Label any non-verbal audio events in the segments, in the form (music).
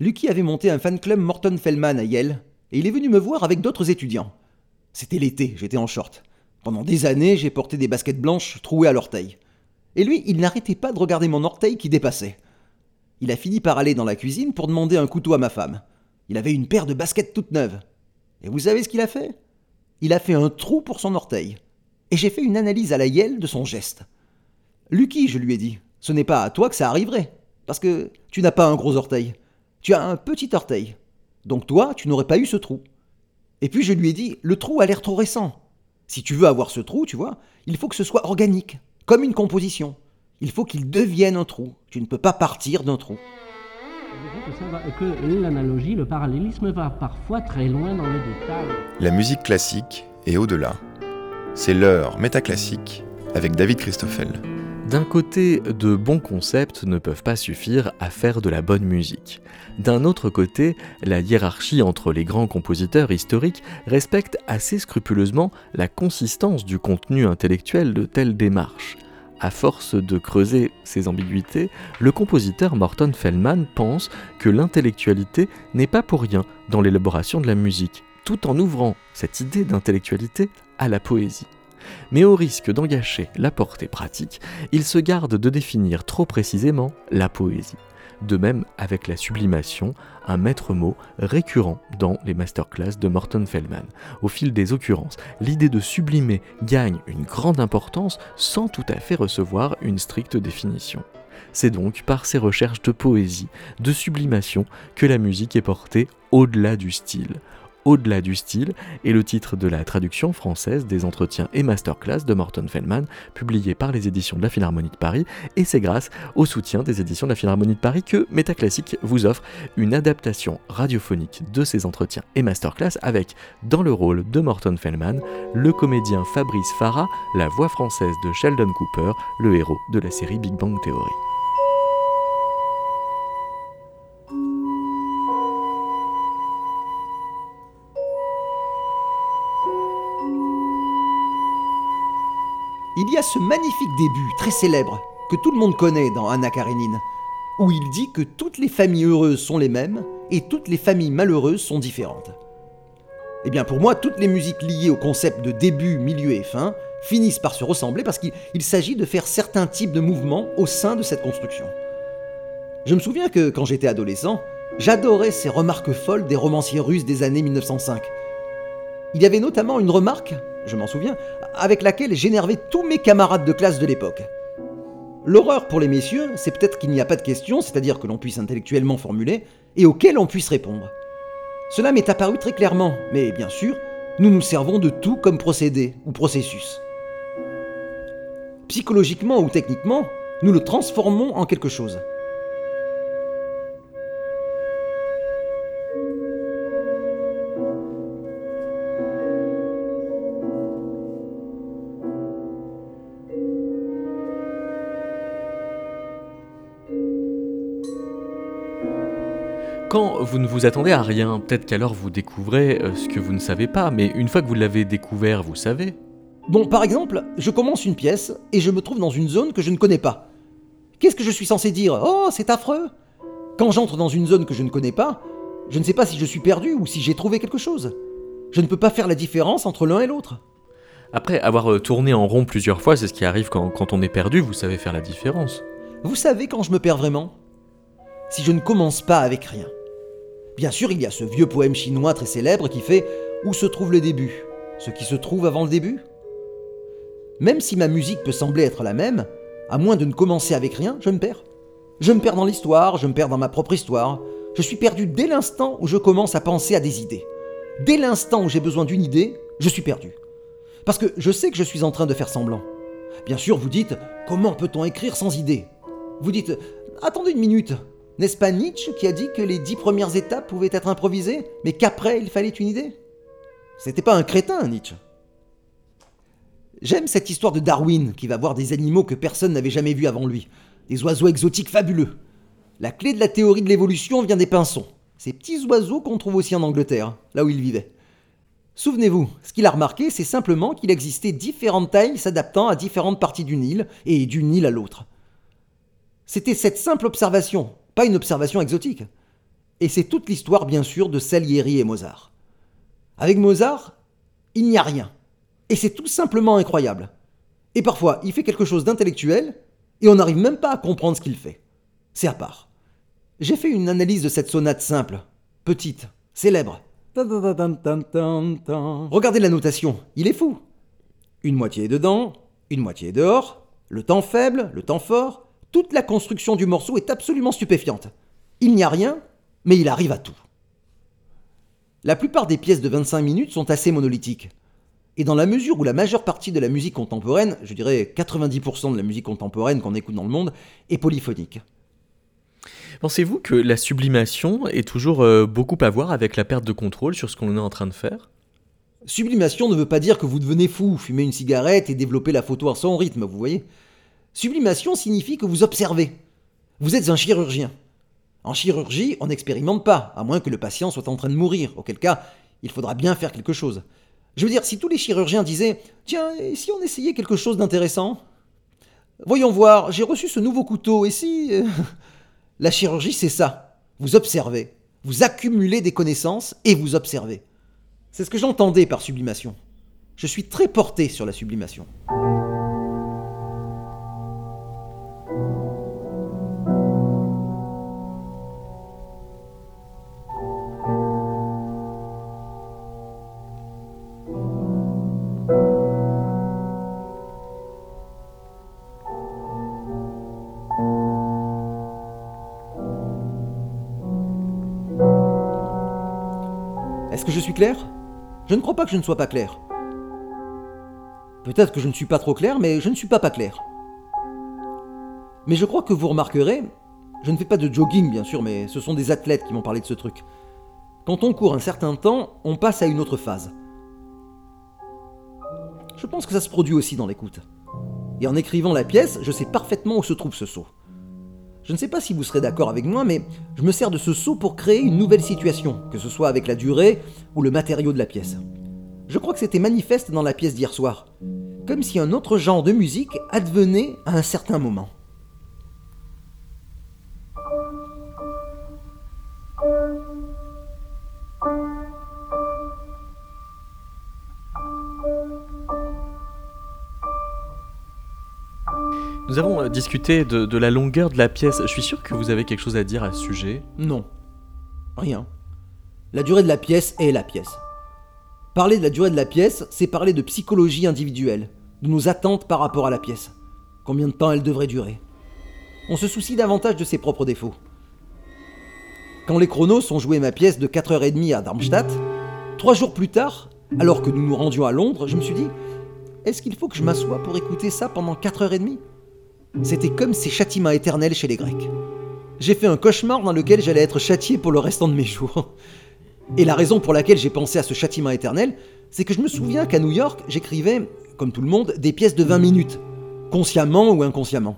Lucky avait monté un fan club Morton Fellman à Yale, et il est venu me voir avec d'autres étudiants. C'était l'été, j'étais en short. Pendant des années, j'ai porté des baskets blanches trouées à l'orteil. Et lui, il n'arrêtait pas de regarder mon orteil qui dépassait. Il a fini par aller dans la cuisine pour demander un couteau à ma femme. Il avait une paire de baskets toutes neuves. Et vous savez ce qu'il a fait? Il a fait un trou pour son orteil. Et j'ai fait une analyse à la Yale de son geste. Lucky, je lui ai dit, ce n'est pas à toi que ça arriverait. Parce que tu n'as pas un gros orteil. Tu as un petit orteil. Donc toi, tu n'aurais pas eu ce trou. Et puis je lui ai dit, le trou a l'air trop récent. Si tu veux avoir ce trou, tu vois, il faut que ce soit organique, comme une composition. Il faut qu'il devienne un trou. Tu ne peux pas partir d'un trou. Que l'analogie, le parallélisme va parfois très loin dans les détails. La musique classique est au-delà. C'est l'heure métaclassique avec David Christoffel. D'un côté, de bons concepts ne peuvent pas suffire à faire de la bonne musique. D'un autre côté, la hiérarchie entre les grands compositeurs historiques respecte assez scrupuleusement la consistance du contenu intellectuel de telles démarches. À force de creuser ces ambiguïtés, le compositeur Morton Feldman pense que l'intellectualité n'est pas pour rien dans l'élaboration de la musique, tout en ouvrant cette idée d'intellectualité à la poésie. Mais au risque d'engager la portée pratique, il se garde de définir trop précisément la poésie. De même avec la sublimation, un maître mot récurrent dans les masterclass de Morton Feldman. Au fil des occurrences, l'idée de sublimer gagne une grande importance sans tout à fait recevoir une stricte définition. C'est donc par ces recherches de poésie, de sublimation, que la musique est portée au-delà du style, au-delà du style est le titre de la traduction française des entretiens et masterclass de Morton Feldman, publié par les éditions de la Philharmonie de Paris, et c'est grâce au soutien des éditions de la Philharmonie de Paris que Métaclassique vous offre une adaptation radiophonique de ces entretiens et masterclass avec, dans le rôle de Morton Feldman, le comédien Fabrice Farah, la voix française de Sheldon Cooper, le héros de la série Big Bang Theory. Il y a ce magnifique début, très célèbre, que tout le monde connaît dans Anna Karenine, où il dit que toutes les familles heureuses sont les mêmes et toutes les familles malheureuses sont différentes. Eh bien pour moi, toutes les musiques liées au concept de début, milieu et fin finissent par se ressembler parce qu'il s'agit de faire certains types de mouvements au sein de cette construction. Je me souviens que quand j'étais adolescent, j'adorais ces remarques folles des romanciers russes des années 1905. Il y avait notamment une remarque je m'en souviens, avec laquelle j'énervais tous mes camarades de classe de l'époque. L'horreur pour les messieurs, c'est peut-être qu'il n'y a pas de questions, c'est-à-dire que l'on puisse intellectuellement formuler, et auxquelles on puisse répondre. Cela m'est apparu très clairement, mais bien sûr, nous nous servons de tout comme procédé ou processus. Psychologiquement ou techniquement, nous le transformons en quelque chose. Quand vous ne vous attendez à rien, peut-être qu'alors vous découvrez euh, ce que vous ne savez pas, mais une fois que vous l'avez découvert, vous savez. Bon, par exemple, je commence une pièce et je me trouve dans une zone que je ne connais pas. Qu'est-ce que je suis censé dire? Oh, c'est affreux Quand j'entre dans une zone que je ne connais pas, je ne sais pas si je suis perdu ou si j'ai trouvé quelque chose. Je ne peux pas faire la différence entre l'un et l'autre. Après avoir euh, tourné en rond plusieurs fois, c'est ce qui arrive quand, quand on est perdu, vous savez faire la différence. Vous savez quand je me perds vraiment? Si je ne commence pas avec rien. Bien sûr, il y a ce vieux poème chinois très célèbre qui fait Où se trouve le début Ce qui se trouve avant le début? Même si ma musique peut sembler être la même, à moins de ne commencer avec rien, je me perds. Je me perds dans l'histoire, je me perds dans ma propre histoire. Je suis perdu dès l'instant où je commence à penser à des idées. Dès l'instant où j'ai besoin d'une idée, je suis perdu. Parce que je sais que je suis en train de faire semblant. Bien sûr, vous dites, comment peut-on écrire sans idée Vous dites, attendez une minute, n'est-ce pas Nietzsche qui a dit que les dix premières étapes pouvaient être improvisées, mais qu'après il fallait une idée? C'était pas un crétin, Nietzsche. J'aime cette histoire de Darwin qui va voir des animaux que personne n'avait jamais vus avant lui, des oiseaux exotiques fabuleux. La clé de la théorie de l'évolution vient des pinsons, ces petits oiseaux qu'on trouve aussi en Angleterre, là où il vivait. Souvenez-vous, ce qu'il a remarqué, c'est simplement qu'il existait différentes tailles s'adaptant à différentes parties d'une île et d'une île à l'autre. C'était cette simple observation, pas une observation exotique. Et c'est toute l'histoire, bien sûr, de Salieri et Mozart. Avec Mozart, il n'y a rien. Et c'est tout simplement incroyable. Et parfois, il fait quelque chose d'intellectuel, et on n'arrive même pas à comprendre ce qu'il fait. C'est à part. J'ai fait une analyse de cette sonate simple, petite, célèbre. Regardez la notation, il est fou. Une moitié est dedans, une moitié est dehors, le temps faible, le temps fort, toute la construction du morceau est absolument stupéfiante. Il n'y a rien, mais il arrive à tout. La plupart des pièces de 25 minutes sont assez monolithiques. Et dans la mesure où la majeure partie de la musique contemporaine, je dirais 90% de la musique contemporaine qu'on écoute dans le monde, est polyphonique. Pensez-vous que la sublimation est toujours euh, beaucoup à voir avec la perte de contrôle sur ce qu'on est en train de faire? Sublimation ne veut pas dire que vous devenez fou, fumer une cigarette et développer la photo à son rythme, vous voyez? Sublimation signifie que vous observez. Vous êtes un chirurgien. En chirurgie, on n'expérimente pas, à moins que le patient soit en train de mourir, auquel cas, il faudra bien faire quelque chose. Je veux dire, si tous les chirurgiens disaient Tiens, et si on essayait quelque chose d'intéressant? Voyons voir, j'ai reçu ce nouveau couteau, et si. Euh, (laughs) la chirurgie, c'est ça. Vous observez. Vous accumulez des connaissances et vous observez. C'est ce que j'entendais par sublimation. Je suis très porté sur la sublimation. Je ne crois pas que je ne sois pas clair. Peut-être que je ne suis pas trop clair, mais je ne suis pas pas clair. Mais je crois que vous remarquerez, je ne fais pas de jogging bien sûr, mais ce sont des athlètes qui m'ont parlé de ce truc. Quand on court un certain temps, on passe à une autre phase. Je pense que ça se produit aussi dans l'écoute. Et en écrivant la pièce, je sais parfaitement où se trouve ce saut. Je ne sais pas si vous serez d'accord avec moi, mais je me sers de ce saut pour créer une nouvelle situation, que ce soit avec la durée ou le matériau de la pièce. Je crois que c'était manifeste dans la pièce d'hier soir, comme si un autre genre de musique advenait à un certain moment. Nous avons euh, discuté de, la longueur de la pièce. Je suis sûr que vous avez quelque chose à dire à ce sujet. Non. Rien. La durée de la pièce est la pièce. Parler de la durée de la pièce, c'est parler de psychologie individuelle, de nos attentes par rapport à la pièce. Combien de temps elle devrait durer? On se soucie davantage de ses propres défauts. Quand les chronos ont joué ma pièce de 4h30 à Darmstadt, trois jours plus tard, alors que nous nous rendions à Londres, je me suis dit est-ce qu'il faut que je m'assoie pour écouter ça pendant 4h30 c'était comme ces châtiments éternels chez les Grecs. J'ai fait un cauchemar dans lequel j'allais être châtié pour le restant de mes jours. Et la raison pour laquelle j'ai pensé à ce châtiment éternel, c'est que je me souviens qu'à New York, j'écrivais, comme tout le monde, des pièces de 20 minutes, consciemment ou inconsciemment.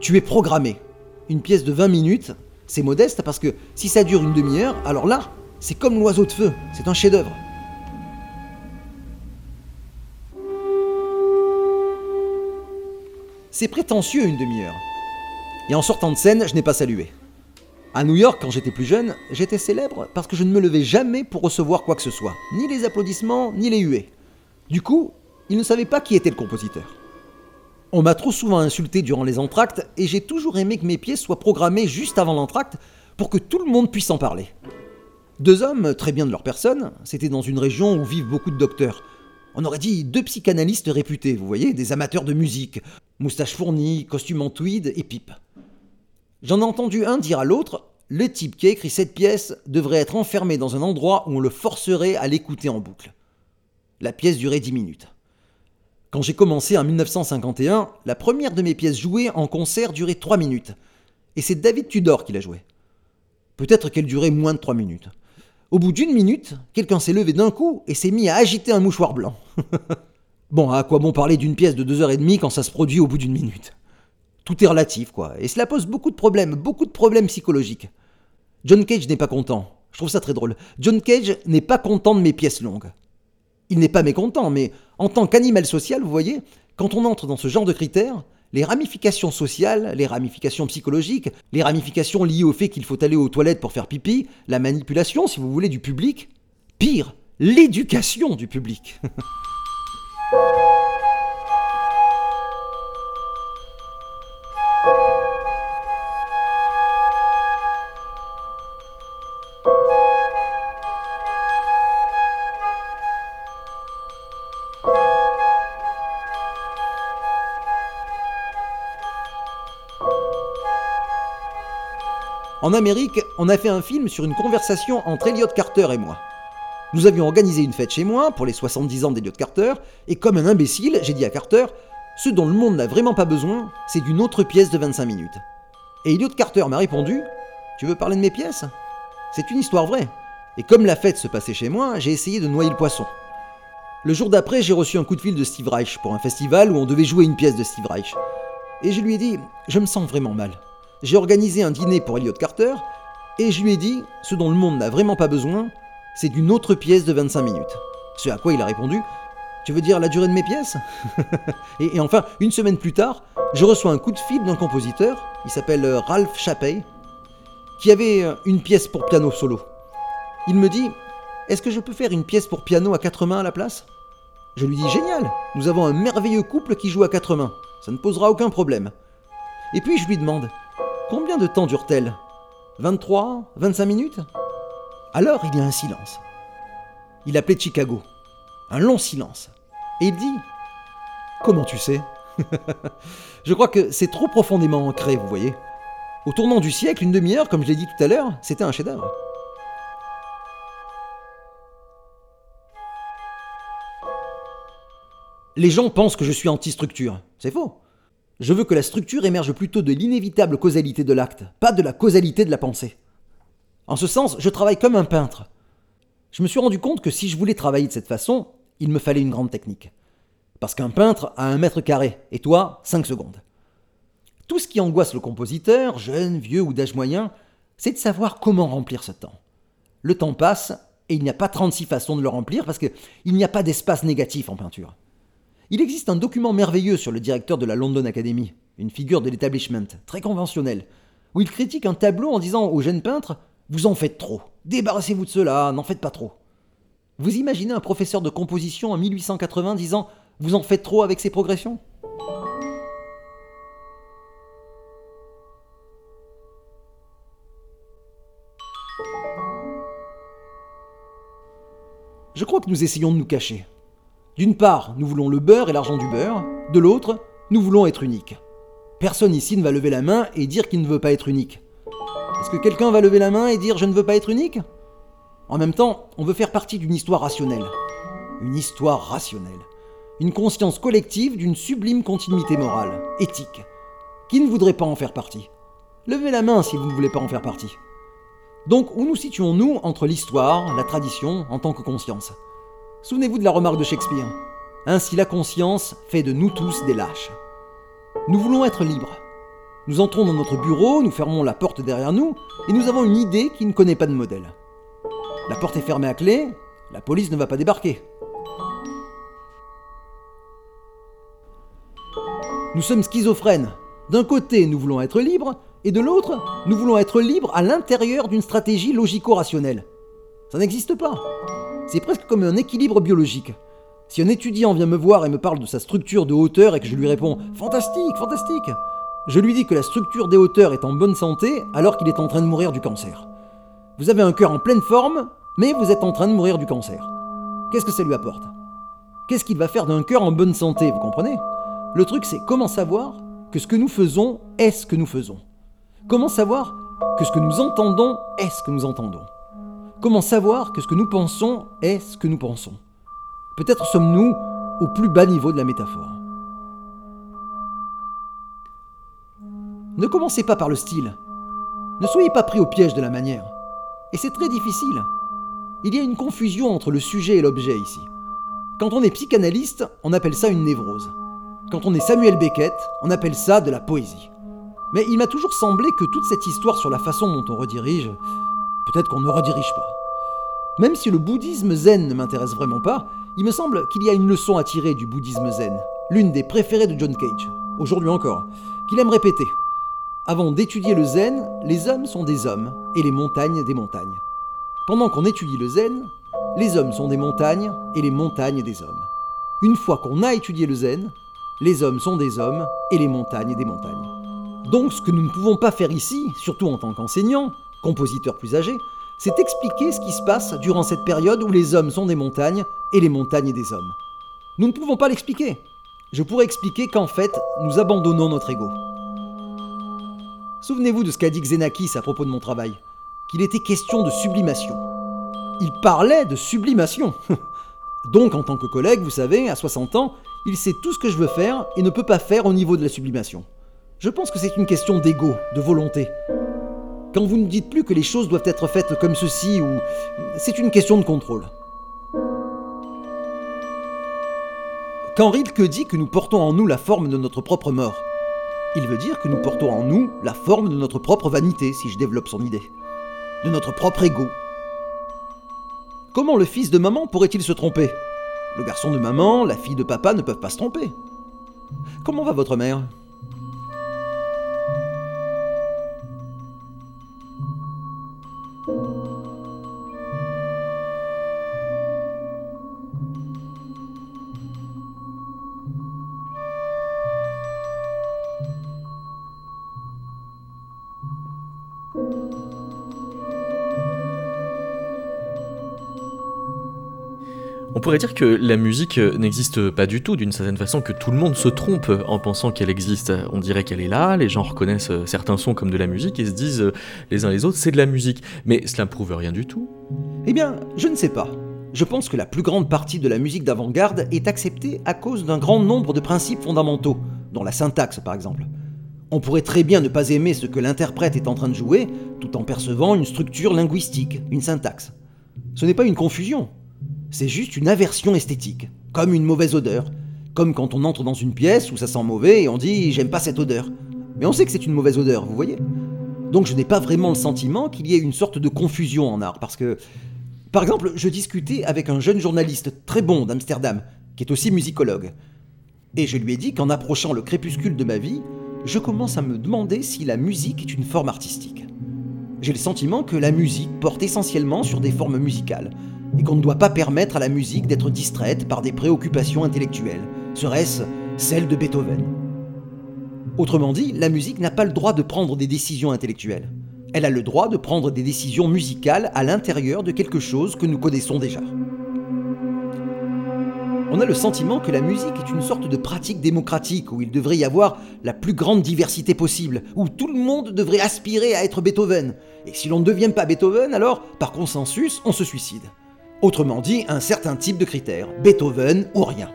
Tu es programmé. Une pièce de 20 minutes, c'est modeste parce que si ça dure une demi-heure, alors là, c'est comme l'oiseau de feu, c'est un chef-d'œuvre. C'est prétentieux une demi-heure. Et en sortant de scène, je n'ai pas salué. À New York, quand j'étais plus jeune, j'étais célèbre parce que je ne me levais jamais pour recevoir quoi que ce soit, ni les applaudissements, ni les huées. Du coup, ils ne savaient pas qui était le compositeur. On m'a trop souvent insulté durant les entractes et j'ai toujours aimé que mes pièces soient programmées juste avant l'entracte pour que tout le monde puisse en parler. Deux hommes, très bien de leur personne, c'était dans une région où vivent beaucoup de docteurs, on aurait dit deux psychanalystes réputés, vous voyez, des amateurs de musique, moustache fournie, costume en tweed et pipe. J'en ai entendu un dire à l'autre le type qui a écrit cette pièce devrait être enfermé dans un endroit où on le forcerait à l'écouter en boucle. La pièce durait dix minutes. Quand j'ai commencé en 1951, la première de mes pièces jouées en concert durait trois minutes. Et c'est David Tudor qui l'a jouée. Peut-être qu'elle durait moins de trois minutes. Au bout d'une minute, quelqu'un s'est levé d'un coup et s'est mis à agiter un mouchoir blanc. (laughs) bon, à quoi bon parler d'une pièce de deux heures et demie quand ça se produit au bout d'une minute? Tout est relatif, quoi. Et cela pose beaucoup de problèmes, beaucoup de problèmes psychologiques. John Cage n'est pas content. Je trouve ça très drôle. John Cage n'est pas content de mes pièces longues. Il n'est pas mécontent, mais en tant qu'animal social, vous voyez, quand on entre dans ce genre de critères, les ramifications sociales, les ramifications psychologiques, les ramifications liées au fait qu'il faut aller aux toilettes pour faire pipi, la manipulation, si vous voulez, du public, pire, l'éducation du public. (laughs) En Amérique, on a fait un film sur une conversation entre Elliot Carter et moi. Nous avions organisé une fête chez moi pour les 70 ans d'Elliot Carter, et comme un imbécile, j'ai dit à Carter Ce dont le monde n'a vraiment pas besoin, c'est d'une autre pièce de 25 minutes. Et Elliot Carter m'a répondu Tu veux parler de mes pièces? C'est une histoire vraie. Et comme la fête se passait chez moi, j'ai essayé de noyer le poisson. Le jour d'après, j'ai reçu un coup de fil de Steve Reich pour un festival où on devait jouer une pièce de Steve Reich. Et je lui ai dit Je me sens vraiment mal j'ai organisé un dîner pour Elliot Carter et je lui ai dit ce dont le monde n'a vraiment pas besoin, c'est d'une autre pièce de 25 minutes. Ce à quoi il a répondu Tu veux dire la durée de mes pièces (laughs) et, enfin, une semaine plus tard, je reçois un coup de fil d'un compositeur, il s'appelle euh, Ralph Chapey, qui avait euh, une pièce pour piano solo. Il me dit Est-ce que je peux faire une pièce pour piano à quatre mains à la place? Je lui dis Génial Nous avons un merveilleux couple qui joue à quatre mains. Ça ne posera aucun problème. Et puis je lui demande Combien de temps dure-t-elle? 23 25 minutes? Alors il y a un silence. Il appelait Chicago. Un long silence. Et il dit Comment tu sais? (laughs) Je crois que c'est trop profondément ancré, vous voyez. Au tournant du siècle, une demi-heure, comme je l'ai dit tout à l'heure, c'était un chef-d'œuvre. Les gens pensent que je suis anti-structure. C'est faux. Je veux que la structure émerge plutôt de l'inévitable causalité de l'acte, pas de la causalité de la pensée. En ce sens, je travaille comme un peintre. Je me suis rendu compte que si je voulais travailler de cette façon, il me fallait une grande technique. Parce qu'un peintre a un mètre carré, et toi, 5 secondes. Tout ce qui angoisse le compositeur, jeune, vieux ou d'âge moyen, c'est de savoir comment remplir ce temps. Le temps passe, et il n'y a pas 36 façons de le remplir parce qu'il n'y a pas d'espace négatif en peinture. Il existe un document merveilleux sur le directeur de la London Academy, une figure de l'établissement, très conventionnelle, où il critique un tableau en disant aux jeunes peintres Vous en faites trop, débarrassez-vous de cela, n'en faites pas trop. Vous imaginez un professeur de composition en 1880 disant Vous en faites trop avec ces progressions? Je crois que nous essayons de nous cacher. D'une part, nous voulons le beurre et l'argent du beurre, de l'autre, nous voulons être uniques. Personne ici ne va lever la main et dire qu'il ne veut pas être unique. Est-ce que quelqu'un va lever la main et dire je ne veux pas être unique? En même temps, on veut faire partie d'une histoire rationnelle. Une histoire rationnelle. Une conscience collective d'une sublime continuité morale, éthique. Qui ne voudrait pas en faire partie? Levez la main si vous ne voulez pas en faire partie. Donc, où nous situons-nous entre l'histoire, la tradition, en tant que conscience? Souvenez-vous de la remarque de Shakespeare. Ainsi la conscience fait de nous tous des lâches. Nous voulons être libres. Nous entrons dans notre bureau, nous fermons la porte derrière nous, et nous avons une idée qui ne connaît pas de modèle. La porte est fermée à clé, la police ne va pas débarquer. Nous sommes schizophrènes. D'un côté, nous voulons être libres, et de l'autre, nous voulons être libres à l'intérieur d'une stratégie logico-rationnelle. Ça n'existe pas. C'est presque comme un équilibre biologique. Si un étudiant vient me voir et me parle de sa structure de hauteur et que je lui réponds Fantastique, fantastique je lui dis que la structure des hauteurs est en bonne santé alors qu'il est en train de mourir du cancer. Vous avez un cœur en pleine forme, mais vous êtes en train de mourir du cancer. Qu'est-ce que ça lui apporte? Qu'est-ce qu'il va faire d'un cœur en bonne santé, vous comprenez? Le truc c'est comment savoir que ce que nous faisons est ce que nous faisons? Comment savoir que ce que nous entendons est ce que nous entendons? Comment savoir que ce que nous pensons est ce que nous pensons? Peut-être sommes-nous au plus bas niveau de la métaphore. Ne commencez pas par le style. Ne soyez pas pris au piège de la manière. Et c'est très difficile. Il y a une confusion entre le sujet et l'objet ici. Quand on est psychanalyste, on appelle ça une névrose. Quand on est Samuel Beckett, on appelle ça de la poésie. Mais il m'a toujours semblé que toute cette histoire sur la façon dont on redirige, peut-être qu'on ne redirige pas. Même si le bouddhisme zen ne m'intéresse vraiment pas, il me semble qu'il y a une leçon à tirer du bouddhisme zen, l'une des préférées de John Cage. aujourd'hui encore, qu'il aime répéter. Avant d'étudier le zen, les hommes sont des hommes et les montagnes des montagnes. Pendant qu'on étudie le zen, les hommes sont des montagnes et les montagnes des hommes. Une fois qu'on a étudié le zen, les hommes sont des hommes et les montagnes des montagnes. Donc ce que nous ne pouvons pas faire ici, surtout en tant qu'enseignants, compositeurs plus âgés, c'est expliquer ce qui se passe durant cette période où les hommes sont des montagnes et les montagnes des hommes. Nous ne pouvons pas l'expliquer. Je pourrais expliquer qu'en fait, nous abandonnons notre ego. Souvenez-vous de ce qu'a dit Xenakis à propos de mon travail, qu'il était question de sublimation. Il parlait de sublimation. (laughs) Donc en tant que collègue, vous savez, à 60 ans, il sait tout ce que je veux faire et ne peut pas faire au niveau de la sublimation. Je pense que c'est une question d'ego, de volonté. Quand vous ne dites plus que les choses doivent être faites comme ceci, ou c'est une question de contrôle. Quand Rilke dit que nous portons en nous la forme de notre propre mort, il veut dire que nous portons en nous la forme de notre propre vanité, si je développe son idée, de notre propre ego. Comment le fils de maman pourrait-il se tromper? Le garçon de maman, la fille de papa ne peuvent pas se tromper. Comment va votre mère? Thank you. On pourrait dire que la musique n'existe pas du tout, d'une certaine façon, que tout le monde se trompe en pensant qu'elle existe. On dirait qu'elle est là, les gens reconnaissent certains sons comme de la musique et se disent les uns les autres c'est de la musique. Mais cela ne prouve rien du tout. Eh bien, je ne sais pas. Je pense que la plus grande partie de la musique d'avant-garde est acceptée à cause d'un grand nombre de principes fondamentaux, dont la syntaxe par exemple. On pourrait très bien ne pas aimer ce que l'interprète est en train de jouer, tout en percevant une structure linguistique, une syntaxe. Ce n'est pas une confusion, c'est juste une aversion esthétique, comme une mauvaise odeur, comme quand on entre dans une pièce où ça sent mauvais et on dit j'aime pas cette odeur. Mais on sait que c'est une mauvaise odeur, vous voyez Donc je n'ai pas vraiment le sentiment qu'il y ait une sorte de confusion en art, parce que, par exemple, je discutais avec un jeune journaliste très bon d'Amsterdam, qui est aussi musicologue, et je lui ai dit qu'en approchant le crépuscule de ma vie, je commence à me demander si la musique est une forme artistique. J'ai le sentiment que la musique porte essentiellement sur des formes musicales, et qu'on ne doit pas permettre à la musique d'être distraite par des préoccupations intellectuelles, serait-ce celle de Beethoven. Autrement dit, la musique n'a pas le droit de prendre des décisions intellectuelles. Elle a le droit de prendre des décisions musicales à l'intérieur de quelque chose que nous connaissons déjà. On a le sentiment que la musique est une sorte de pratique démocratique où il devrait y avoir la plus grande diversité possible, où tout le monde devrait aspirer à être Beethoven. Et si l'on ne devient pas Beethoven, alors, par consensus, on se suicide. Autrement dit, un certain type de critères, Beethoven ou rien.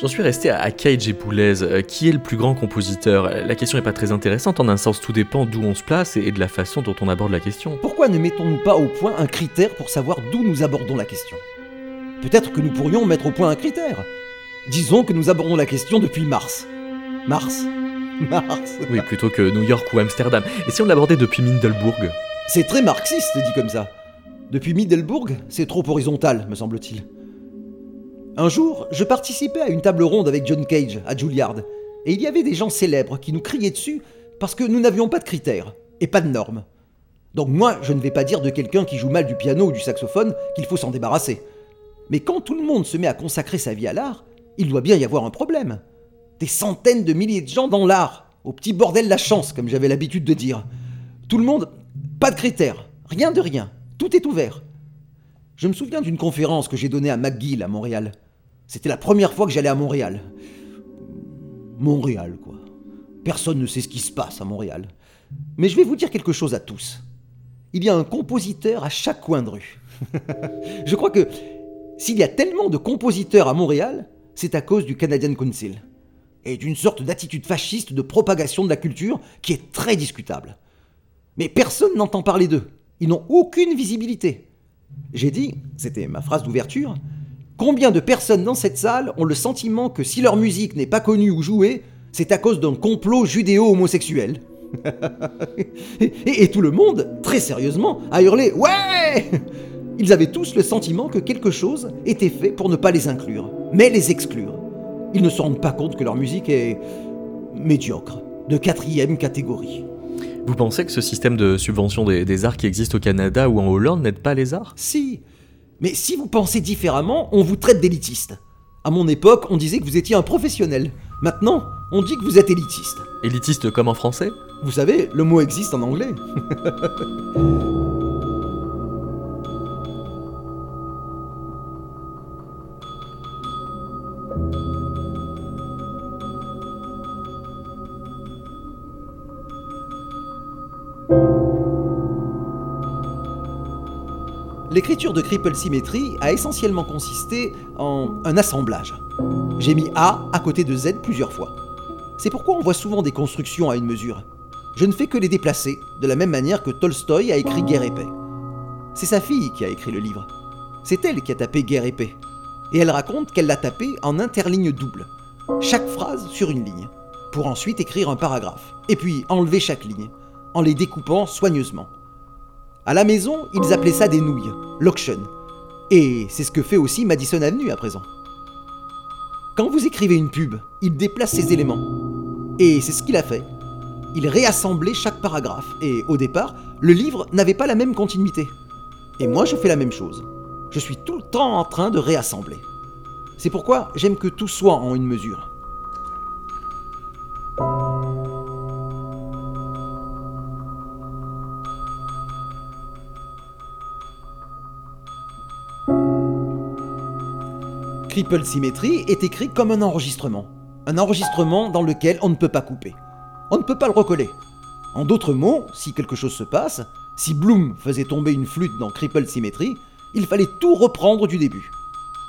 J'en suis resté à et Boulez. Euh, qui est le plus grand compositeur La question n'est pas très intéressante, en un sens tout dépend d'où on se place et de la façon dont on aborde la question. Pourquoi ne mettons-nous pas au point un critère pour savoir d'où nous abordons la question? Peut-être que nous pourrions mettre au point un critère. Disons que nous abordons la question depuis Mars. Mars? (laughs) Mars. Oui, plutôt que New York ou Amsterdam. Et si on l'abordait depuis Mindelbourg? C'est très marxiste dit comme ça. Depuis Middelbourg, c'est trop horizontal, me semble-t-il. Un jour, je participais à une table ronde avec John Cage à Juilliard, et il y avait des gens célèbres qui nous criaient dessus parce que nous n'avions pas de critères et pas de normes. Donc moi, je ne vais pas dire de quelqu'un qui joue mal du piano ou du saxophone qu'il faut s'en débarrasser. Mais quand tout le monde se met à consacrer sa vie à l'art, il doit bien y avoir un problème. Des centaines de milliers de gens dans l'art, au petit bordel la chance, comme j'avais l'habitude de dire. Tout le monde, pas de critères, rien de rien. Tout est ouvert. Je me souviens d'une conférence que j'ai donnée à McGill à Montréal. C'était la première fois que j'allais à Montréal. Montréal, quoi. Personne ne sait ce qui se passe à Montréal. Mais je vais vous dire quelque chose à tous. Il y a un compositeur à chaque coin de rue. (laughs) je crois que s'il y a tellement de compositeurs à Montréal, c'est à cause du Canadian Council. Et d'une sorte d'attitude fasciste de propagation de la culture qui est très discutable. Mais personne n'entend parler d'eux. Ils n'ont aucune visibilité. J'ai dit, c'était ma phrase d'ouverture, combien de personnes dans cette salle ont le sentiment que si leur musique n'est pas connue ou jouée, c'est à cause d'un complot judéo-homosexuel (laughs) et, tout le monde, très sérieusement, a hurlé Ouais Ils avaient tous le sentiment que quelque chose était fait pour ne pas les inclure, mais les exclure. Ils ne se rendent pas compte que leur musique est médiocre, de quatrième catégorie. Vous pensez que ce système de subvention des, des arts qui existe au Canada ou en Hollande n'aide pas les arts? Si, mais si vous pensez différemment, on vous traite d'élitiste. À mon époque, on disait que vous étiez un professionnel. Maintenant, on dit que vous êtes élitiste. Élitiste comme en français? Vous savez, le mot existe en anglais. (laughs) L'écriture de Cripple Symmetry a essentiellement consisté en un assemblage. J'ai mis A à côté de Z plusieurs fois. C'est pourquoi on voit souvent des constructions à une mesure. Je ne fais que les déplacer, de la même manière que Tolstoï a écrit Guerre et paix. C'est sa fille qui a écrit le livre. C'est elle qui a tapé Guerre et paix. Et elle raconte qu'elle l'a tapé en interligne double, chaque phrase sur une ligne, pour ensuite écrire un paragraphe, et puis enlever chaque ligne, en les découpant soigneusement. À la maison, ils appelaient ça des nouilles, l'auction. Et c'est ce que fait aussi Madison Avenue à présent. Quand vous écrivez une pub, il déplace ses éléments. Et c'est ce qu'il a fait. Il réassemblait chaque paragraphe, et au départ, le livre n'avait pas la même continuité. Et moi, je fais la même chose. Je suis tout le temps en train de réassembler. C'est pourquoi j'aime que tout soit en une mesure. Cripple Symmetry est écrit comme un enregistrement. Un enregistrement dans lequel on ne peut pas couper. On ne peut pas le recoller. En d'autres mots, si quelque chose se passe, si Bloom faisait tomber une flûte dans Cripple Symmetry, il fallait tout reprendre du début.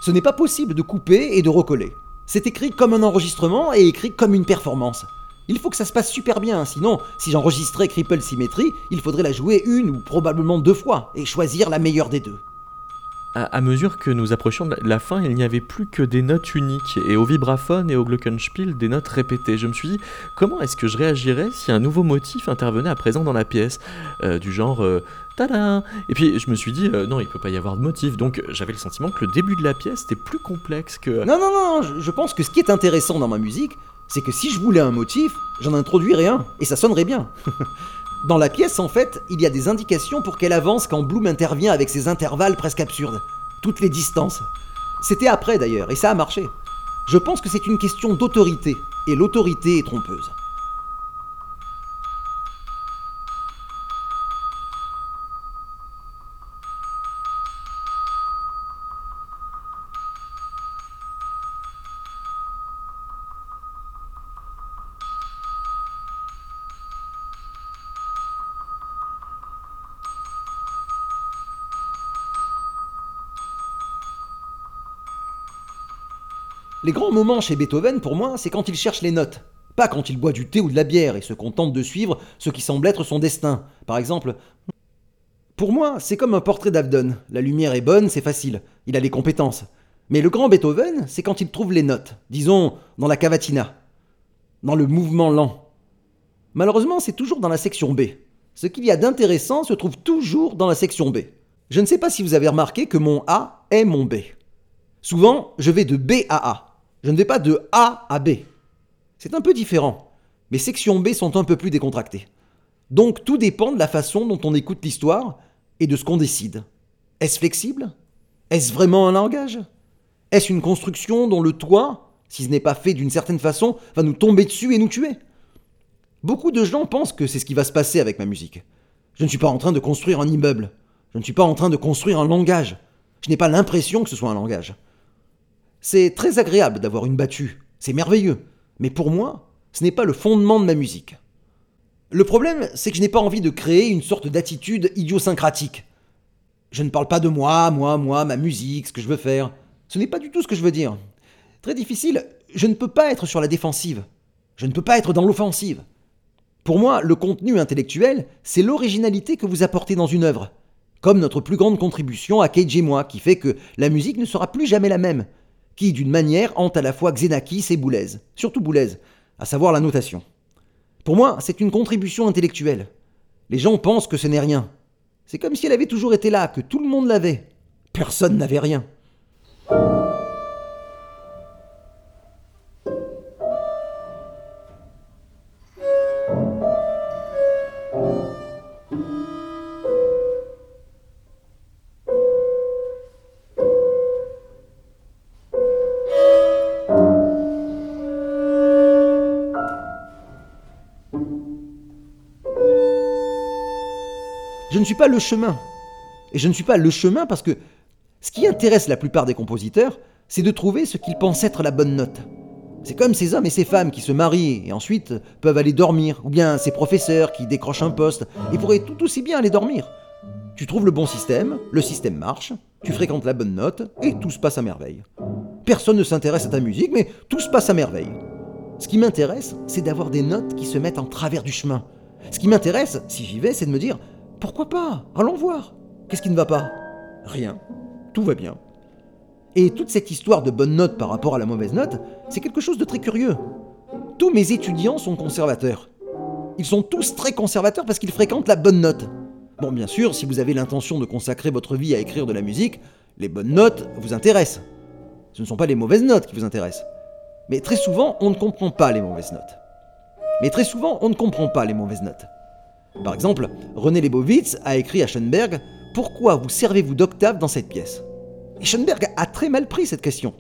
Ce n'est pas possible de couper et de recoller. C'est écrit comme un enregistrement et écrit comme une performance. Il faut que ça se passe super bien, sinon, si j'enregistrais Cripple Symmetry, il faudrait la jouer une ou probablement deux fois et choisir la meilleure des deux. À, mesure que nous approchions de la fin, il n'y avait plus que des notes uniques, et au vibraphone et au glockenspiel, des notes répétées. Je me suis dit, comment est-ce que je réagirais si un nouveau motif intervenait à présent dans la pièce euh, Du genre, euh, Et puis je me suis dit, euh, non, il peut pas y avoir de motif. Donc j'avais le sentiment que le début de la pièce était plus complexe que. Non, non, non, je, je pense que ce qui est intéressant dans ma musique, c'est que si je voulais un motif, j'en introduirais un, et ça sonnerait bien. (laughs) Dans la pièce, en fait, il y a des indications pour qu'elle avance quand Bloom intervient avec ses intervalles presque absurdes. Toutes les distances. C'était après d'ailleurs, et ça a marché. Je pense que c'est une question d'autorité, et l'autorité est trompeuse. Les grands moments chez Beethoven, pour moi, c'est quand il cherche les notes. Pas quand il boit du thé ou de la bière et se contente de suivre ce qui semble être son destin. Par exemple, pour moi, c'est comme un portrait d'Avdon. La lumière est bonne, c'est facile. Il a les compétences. Mais le grand Beethoven, c'est quand il trouve les notes. Disons, dans la cavatina. Dans le mouvement lent. Malheureusement, c'est toujours dans la section B. Ce qu'il y a d'intéressant se trouve toujours dans la section B. Je ne sais pas si vous avez remarqué que mon A est mon B. Souvent, je vais de B à A. Je ne vais pas de A à B. C'est un peu différent. Mes sections B sont un peu plus décontractées. Donc tout dépend de la façon dont on écoute l'histoire et de ce qu'on décide. Est-ce flexible? Est-ce vraiment un langage? Est-ce une construction dont le toit, si ce n'est pas fait d'une certaine façon, va nous tomber dessus et nous tuer? Beaucoup de gens pensent que c'est ce qui va se passer avec ma musique. Je ne suis pas en train de construire un immeuble. Je ne suis pas en train de construire un langage. Je n'ai pas l'impression que ce soit un langage. C'est très agréable d'avoir une battue, c'est merveilleux, mais pour moi, ce n'est pas le fondement de ma musique. Le problème, c'est que je n'ai pas envie de créer une sorte d'attitude idiosyncratique. Je ne parle pas de moi, moi, moi, ma musique, ce que je veux faire. Ce n'est pas du tout ce que je veux dire. Très difficile, je ne peux pas être sur la défensive. Je ne peux pas être dans l'offensive. Pour moi, le contenu intellectuel, c'est l'originalité que vous apportez dans une œuvre. Comme notre plus grande contribution à Cage et moi, qui fait que la musique ne sera plus jamais la même, qui, d'une manière, hante à la fois Xenakis et Boulez, surtout Boulez, à savoir la notation. Pour moi, c'est une contribution intellectuelle. Les gens pensent que ce n'est rien. C'est comme si elle avait toujours été là, que tout le monde l'avait. Personne n'avait rien. Ne suis pas le chemin. Et je ne suis pas le chemin parce que ce qui intéresse la plupart des compositeurs, c'est de trouver ce qu'ils pensent être la bonne note. C'est comme ces hommes et ces femmes qui se marient et ensuite peuvent aller dormir, ou bien ces professeurs qui décrochent un poste et pourraient tout aussi bien aller dormir. Tu trouves le bon système, le système marche, tu fréquentes la bonne note et tout se passe à merveille. Personne ne s'intéresse à ta musique, mais tout se passe à merveille. Ce qui m'intéresse, c'est d'avoir des notes qui se mettent en travers du chemin. Ce qui m'intéresse, si j'y vais, c'est de me dire pourquoi pas? Allons voir. Qu'est-ce qui ne va pas? Rien. Tout va bien. Et toute cette histoire de bonne note par rapport à la mauvaise note, c'est quelque chose de très curieux. Tous mes étudiants sont conservateurs. Ils sont tous très conservateurs parce qu'ils fréquentent la bonne note. Bon, bien sûr, si vous avez l'intention de consacrer votre vie à écrire de la musique, les bonnes notes vous intéressent. Ce ne sont pas les mauvaises notes qui vous intéressent. Mais très souvent, on ne comprend pas les mauvaises notes. Mais très souvent, on ne comprend pas les mauvaises notes. Par exemple, René Lebovitz a écrit à Schoenberg Pourquoi vous servez-vous d'octave dans cette pièce? Et Schoenberg a très mal pris cette question.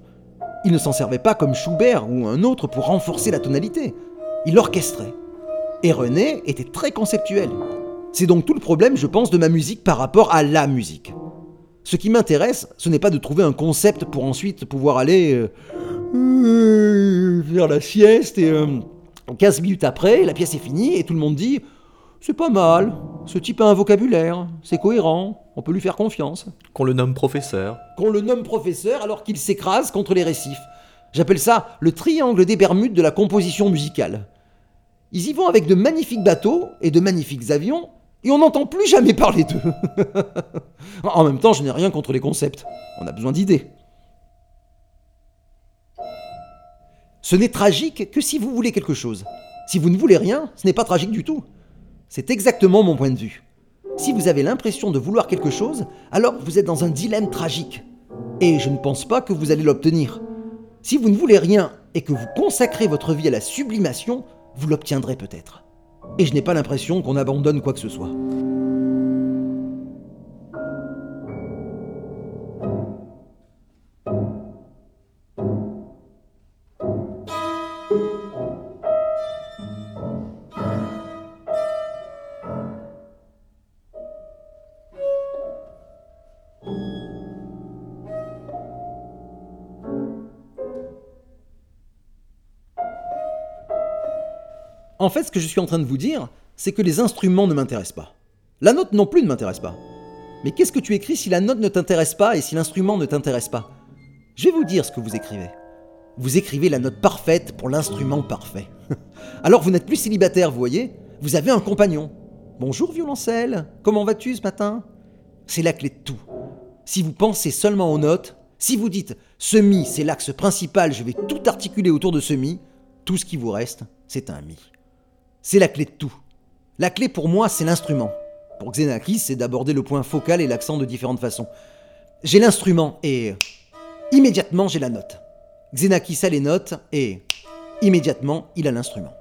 Il ne s'en servait pas comme Schubert ou un autre pour renforcer la tonalité. Il orchestrait. Et René était très conceptuel. C'est donc tout le problème, je pense, de ma musique par rapport à la musique. Ce qui m'intéresse, ce n'est pas de trouver un concept pour ensuite pouvoir aller euh, euh, faire la sieste et 15 euh, minutes après, la pièce est finie et tout le monde dit c'est pas mal, ce type a un vocabulaire, c'est cohérent, on peut lui faire confiance. Qu'on le nomme professeur. Qu'on le nomme professeur alors qu'il s'écrase contre les récifs. J'appelle ça le triangle des Bermudes de la composition musicale. Ils y vont avec de magnifiques bateaux et de magnifiques avions, et on n'entend plus jamais parler d'eux. (laughs) en même temps, je n'ai rien contre les concepts. On a besoin d'idées. Ce n'est tragique que si vous voulez quelque chose. Si vous ne voulez rien, ce n'est pas tragique du tout. C'est exactement mon point de vue. Si vous avez l'impression de vouloir quelque chose, alors vous êtes dans un dilemme tragique. Et je ne pense pas que vous allez l'obtenir. Si vous ne voulez rien et que vous consacrez votre vie à la sublimation, vous l'obtiendrez peut-être. Et je n'ai pas l'impression qu'on abandonne quoi que ce soit. En fait, ce que je suis en train de vous dire, c'est que les instruments ne m'intéressent pas. La note non plus ne m'intéresse pas. Mais qu'est-ce que tu écris si la note ne t'intéresse pas et si l'instrument ne t'intéresse pas? Je vais vous dire ce que vous écrivez. Vous écrivez la note parfaite pour l'instrument parfait. (laughs) Alors vous n'êtes plus célibataire, vous voyez? Vous avez un compagnon. Bonjour violoncelle, comment vas-tu ce matin? C'est la clé de tout. Si vous pensez seulement aux notes, si vous dites ce mi c'est l'axe principal, je vais tout articuler autour de ce mi, tout ce qui vous reste, c'est un mi. C'est la clé de tout. La clé pour moi, c'est l'instrument. Pour Xenakis, c'est d'aborder le point focal et l'accent de différentes façons. J'ai l'instrument et immédiatement j'ai la note. Xenakis a les notes et immédiatement il a l'instrument.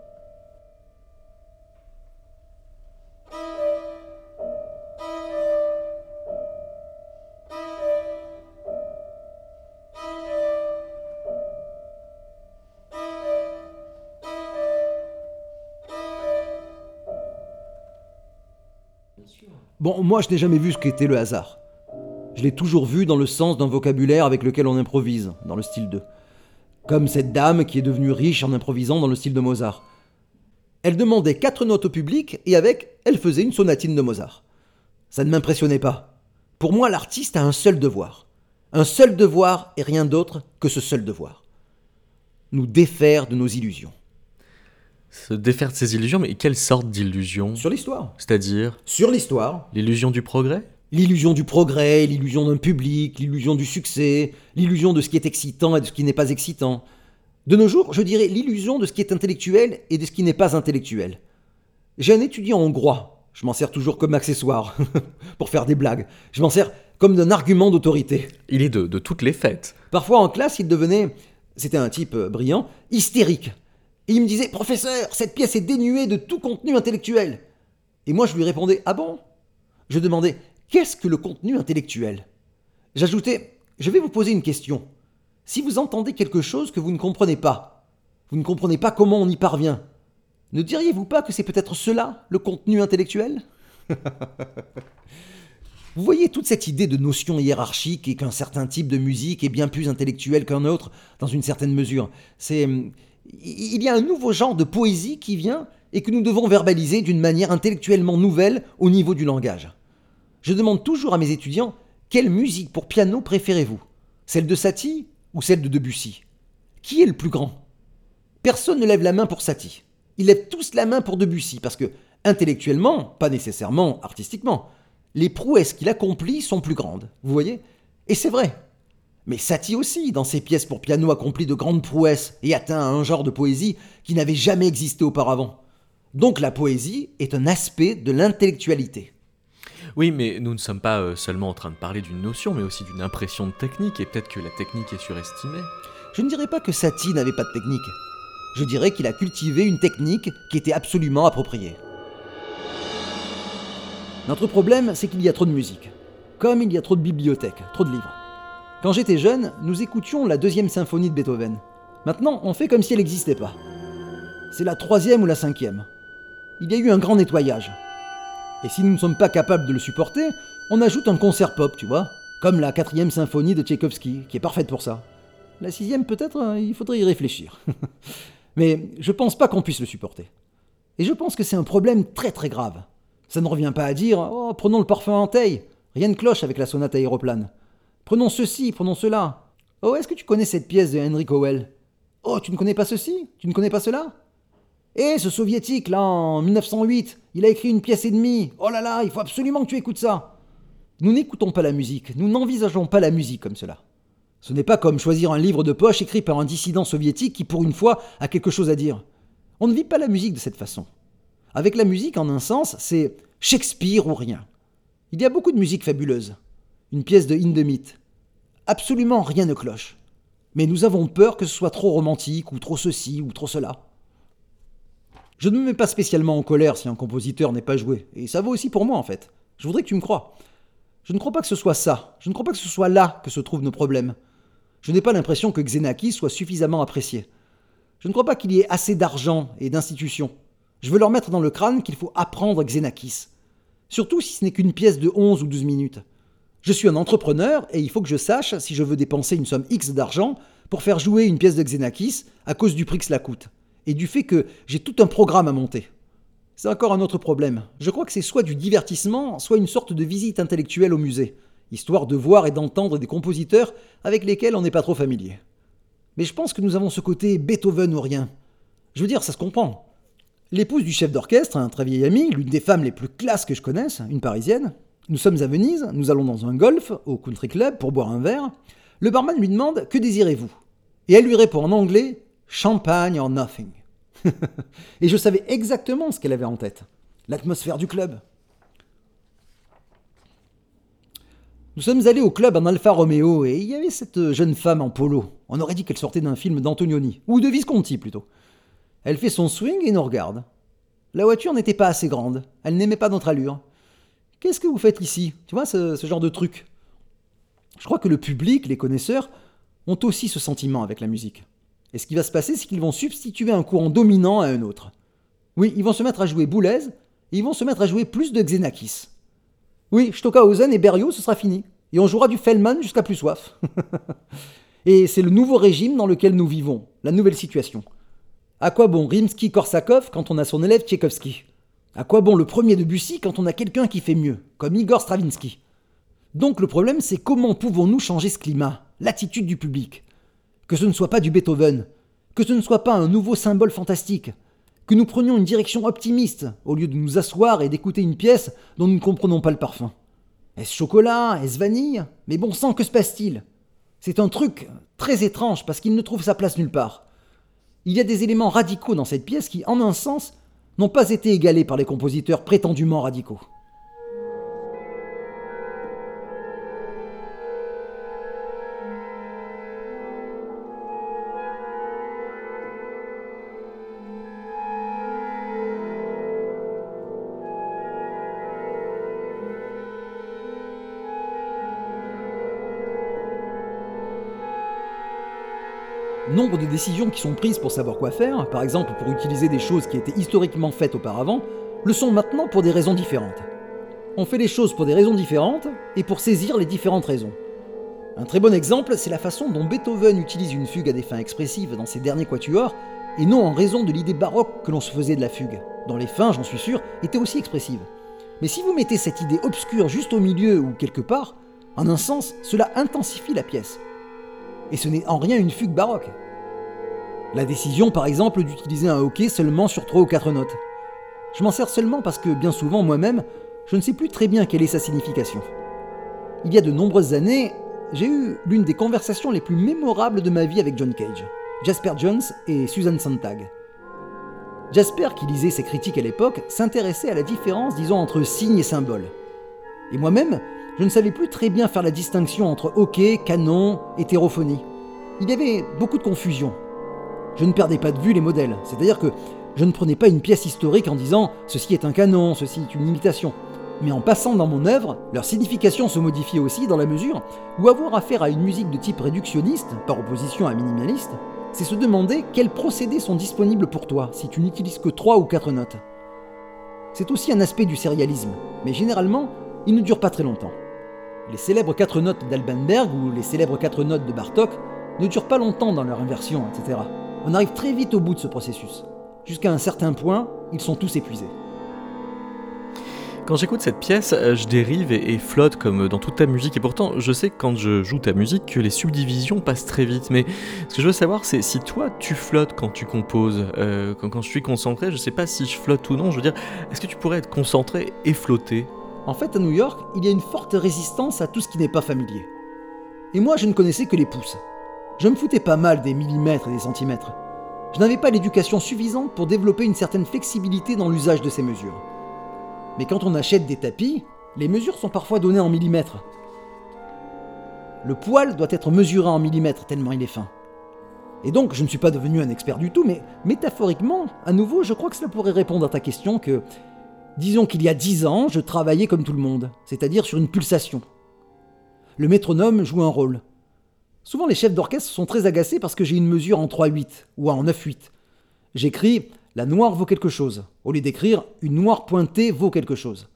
Bon, moi je n'ai jamais vu ce qu'était le hasard. Je l'ai toujours vu dans le sens d'un vocabulaire avec lequel on improvise, dans le style de. Comme cette dame qui est devenue riche en improvisant dans le style de Mozart. Elle demandait quatre notes au public et avec, elle faisait une sonatine de Mozart. Ça ne m'impressionnait pas. Pour moi, l'artiste a un seul devoir. Un seul devoir et rien d'autre que ce seul devoir. Nous défaire de nos illusions. Se défaire de ses illusions, mais quelle sorte d'illusion Sur l'histoire. C'est-à-dire Sur l'histoire. L'illusion du progrès L'illusion du progrès, l'illusion d'un public, l'illusion du succès, l'illusion de ce qui est excitant et de ce qui n'est pas excitant. De nos jours, je dirais l'illusion de ce qui est intellectuel et de ce qui n'est pas intellectuel. J'ai un étudiant hongrois, je m'en sers toujours comme accessoire, (laughs) pour faire des blagues. Je m'en sers comme d'un argument d'autorité. Il est de, de toutes les fêtes. Parfois en classe, il devenait, c'était un type euh, brillant, hystérique. Il me disait Professeur, cette pièce est dénuée de tout contenu intellectuel. Et moi je lui répondais Ah bon? Je demandais Qu'est-ce que le contenu intellectuel? J'ajoutais Je vais vous poser une question. Si vous entendez quelque chose que vous ne comprenez pas, vous ne comprenez pas comment on y parvient, ne diriez-vous pas que c'est peut-être cela, le contenu intellectuel? Vous voyez toute cette idée de notion hiérarchique et qu'un certain type de musique est bien plus intellectuel qu'un autre, dans une certaine mesure. C'est. Il y a un nouveau genre de poésie qui vient et que nous devons verbaliser d'une manière intellectuellement nouvelle au niveau du langage. Je demande toujours à mes étudiants quelle musique pour piano préférez-vous? Celle de Satie ou celle de Debussy? Qui est le plus grand? Personne ne lève la main pour Satie. Ils lèvent tous la main pour Debussy parce que, intellectuellement, pas nécessairement artistiquement, les prouesses qu'il accomplit sont plus grandes, vous voyez? Et c'est vrai. Mais Satie aussi, dans ses pièces pour piano, accomplit de grandes prouesses et atteint un genre de poésie qui n'avait jamais existé auparavant. Donc la poésie est un aspect de l'intellectualité. Oui, mais nous ne sommes pas euh, seulement en train de parler d'une notion, mais aussi d'une impression de technique, et peut-être que la technique est surestimée. Je ne dirais pas que Satie n'avait pas de technique. Je dirais qu'il a cultivé une technique qui était absolument appropriée. Notre problème, c'est qu'il y a trop de musique. Comme il y a trop de bibliothèques, trop de livres. Quand j'étais jeune, nous écoutions la deuxième symphonie de Beethoven. Maintenant, on fait comme si elle n'existait pas. C'est la troisième ou la cinquième. Il y a eu un grand nettoyage. Et si nous ne sommes pas capables de le supporter, on ajoute un concert pop, tu vois, comme la quatrième symphonie de Tchaïkovski, qui est parfaite pour ça. La sixième, peut-être, hein, il faudrait y réfléchir. (laughs) Mais je pense pas qu'on puisse le supporter. Et je pense que c'est un problème très très grave. Ça ne revient pas à dire Oh, prenons le parfum en taille. Rien ne cloche avec la sonate aéroplane. Prenons ceci, prenons cela. Oh, est-ce que tu connais cette pièce de Henry Cowell? Oh, tu ne connais pas ceci? Tu ne connais pas cela? Eh, ce soviétique, là, en 1908, il a écrit une pièce et demie. Oh là là, il faut absolument que tu écoutes ça. Nous n'écoutons pas la musique, nous n'envisageons pas la musique comme cela. Ce n'est pas comme choisir un livre de poche écrit par un dissident soviétique qui, pour une fois, a quelque chose à dire. On ne vit pas la musique de cette façon. Avec la musique, en un sens, c'est Shakespeare ou rien. Il y a beaucoup de musique fabuleuse. Une pièce de Hindemith. Absolument rien ne cloche. Mais nous avons peur que ce soit trop romantique, ou trop ceci, ou trop cela. Je ne me mets pas spécialement en colère si un compositeur n'est pas joué, et ça vaut aussi pour moi en fait. Je voudrais que tu me crois. Je ne crois pas que ce soit ça, je ne crois pas que ce soit là que se trouvent nos problèmes. Je n'ai pas l'impression que Xenakis soit suffisamment apprécié. Je ne crois pas qu'il y ait assez d'argent et d'institutions. Je veux leur mettre dans le crâne qu'il faut apprendre Xenakis. Surtout si ce n'est qu'une pièce de 11 ou 12 minutes. Je suis un entrepreneur et il faut que je sache si je veux dépenser une somme X d'argent pour faire jouer une pièce de Xenakis à cause du prix que cela coûte et du fait que j'ai tout un programme à monter. C'est encore un autre problème. Je crois que c'est soit du divertissement, soit une sorte de visite intellectuelle au musée, histoire de voir et d'entendre des compositeurs avec lesquels on n'est pas trop familier. Mais je pense que nous avons ce côté Beethoven ou rien. Je veux dire, ça se comprend. L'épouse du chef d'orchestre, un très vieil ami, l'une des femmes les plus classes que je connaisse, une parisienne. Nous sommes à Venise, nous allons dans un golf, au country club, pour boire un verre. Le barman lui demande Que désirez-vous? Et elle lui répond en anglais Champagne or nothing. (laughs) Et je savais exactement ce qu'elle avait en tête. L'atmosphère du club. Nous sommes allés au club en Alfa Romeo et il y avait cette jeune femme en polo. On aurait dit qu'elle sortait d'un film d'Antonioni, ou de Visconti plutôt. Elle fait son swing et nous regarde. La voiture n'était pas assez grande, elle n'aimait pas notre allure. Qu'est-ce que vous faites ici? Tu vois, ce, genre de truc. Je crois que le public, les connaisseurs, ont aussi ce sentiment avec la musique. Et ce qui va se passer, c'est qu'ils vont substituer un courant dominant à un autre. Oui, ils vont se mettre à jouer Boulez, ils vont se mettre à jouer plus de Xenakis. Oui, Stockhausen et Berriot, ce sera fini. Et on jouera du Fellman jusqu'à plus soif. (laughs) et c'est le nouveau régime dans lequel nous vivons, la nouvelle situation. À quoi bon Rimsky-Korsakov quand on a son élève Tchaïkovski? À quoi bon le premier de Bussy quand on a quelqu'un qui fait mieux, comme Igor Stravinsky? Donc le problème c'est comment pouvons-nous changer ce climat, l'attitude du public? Que ce ne soit pas du Beethoven, que ce ne soit pas un nouveau symbole fantastique, que nous prenions une direction optimiste au lieu de nous asseoir et d'écouter une pièce dont nous ne comprenons pas le parfum. Est-ce chocolat? Est-ce vanille? Mais bon sang, que se passe-t-il? C'est un truc très étrange parce qu'il ne trouve sa place nulle part. Il y a des éléments radicaux dans cette pièce qui, en un sens, n'ont pas été égalés par les compositeurs prétendument radicaux. Nombre de décisions qui sont prises pour savoir quoi faire, par exemple pour utiliser des choses qui étaient historiquement faites auparavant, le sont maintenant pour des raisons différentes. on fait les choses pour des raisons différentes et pour saisir les différentes raisons. Un très bon exemple, c'est la façon dont Beethoven utilise une fugue à des fins expressives dans ses derniers quatuors, et non en raison de l'idée baroque que l'on se faisait de la fugue, dont les fins, j'en suis sûr, étaient aussi expressives. Mais si vous mettez cette idée obscure juste au milieu ou quelque part, en un sens, cela intensifie la pièce. Et ce n'est en rien une fugue baroque. La décision, par exemple, d'utiliser un hockey seulement sur trois ou quatre notes. Je m'en sers seulement parce que, bien souvent, moi-même, je ne sais plus très bien quelle est sa signification. Il y a de nombreuses années, j'ai eu l'une des conversations les plus mémorables de ma vie avec John Cage, Jasper Jones et Susan Sontag. Jasper, qui lisait ses critiques à l'époque, s'intéressait à la différence, disons, entre signe et symbole. Et moi-même, je ne savais plus très bien faire la distinction entre hockey, canon, hétérophonie. Il y avait beaucoup de confusion. Je ne perdais pas de vue les modèles, c'est-à-dire que je ne prenais pas une pièce historique en disant ceci est un canon, ceci est une imitation. Mais en passant dans mon œuvre, leur signification se modifiait aussi dans la mesure où avoir affaire à une musique de type réductionniste, par opposition à minimaliste, c'est se demander quels procédés sont disponibles pour toi si tu n'utilises que 3 ou 4 notes. C'est aussi un aspect du sérialisme, mais généralement, il ne dure pas très longtemps. Les célèbres 4 notes d'Albanberg ou les célèbres 4 notes de Bartok ne durent pas longtemps dans leur inversion, etc. On arrive très vite au bout de ce processus. Jusqu'à un certain point, ils sont tous épuisés. Quand j'écoute cette pièce, euh, je dérive et, flotte comme dans toute ta musique. Et pourtant, je sais que quand je joue ta musique, que les subdivisions passent très vite. Mais ce que je veux savoir, c'est si toi, tu flottes quand tu composes. Euh, quand, je suis concentré, je sais pas si je flotte ou non. Je veux dire, est-ce que tu pourrais être concentré et flotter? En fait, à New York, il y a une forte résistance à tout ce qui n'est pas familier. Et moi, je ne connaissais que les pouces. Je me foutais pas mal des millimètres et des centimètres. Je n'avais pas l'éducation suffisante pour développer une certaine flexibilité dans l'usage de ces mesures. Mais quand on achète des tapis, les mesures sont parfois données en millimètres. Le poil doit être mesuré en millimètres tellement il est fin. Et donc, je ne suis pas devenu un expert du tout, mais métaphoriquement, à nouveau, je crois que cela pourrait répondre à ta question que, disons qu'il y a dix ans, je travaillais comme tout le monde, c'est-à-dire sur une pulsation. Le métronome joue un rôle. Souvent, les chefs d'orchestre sont très agacés parce que j'ai une mesure en 3-8 ou en 9-8. J'écris la noire vaut quelque chose, au lieu d'écrire une noire pointée vaut quelque chose.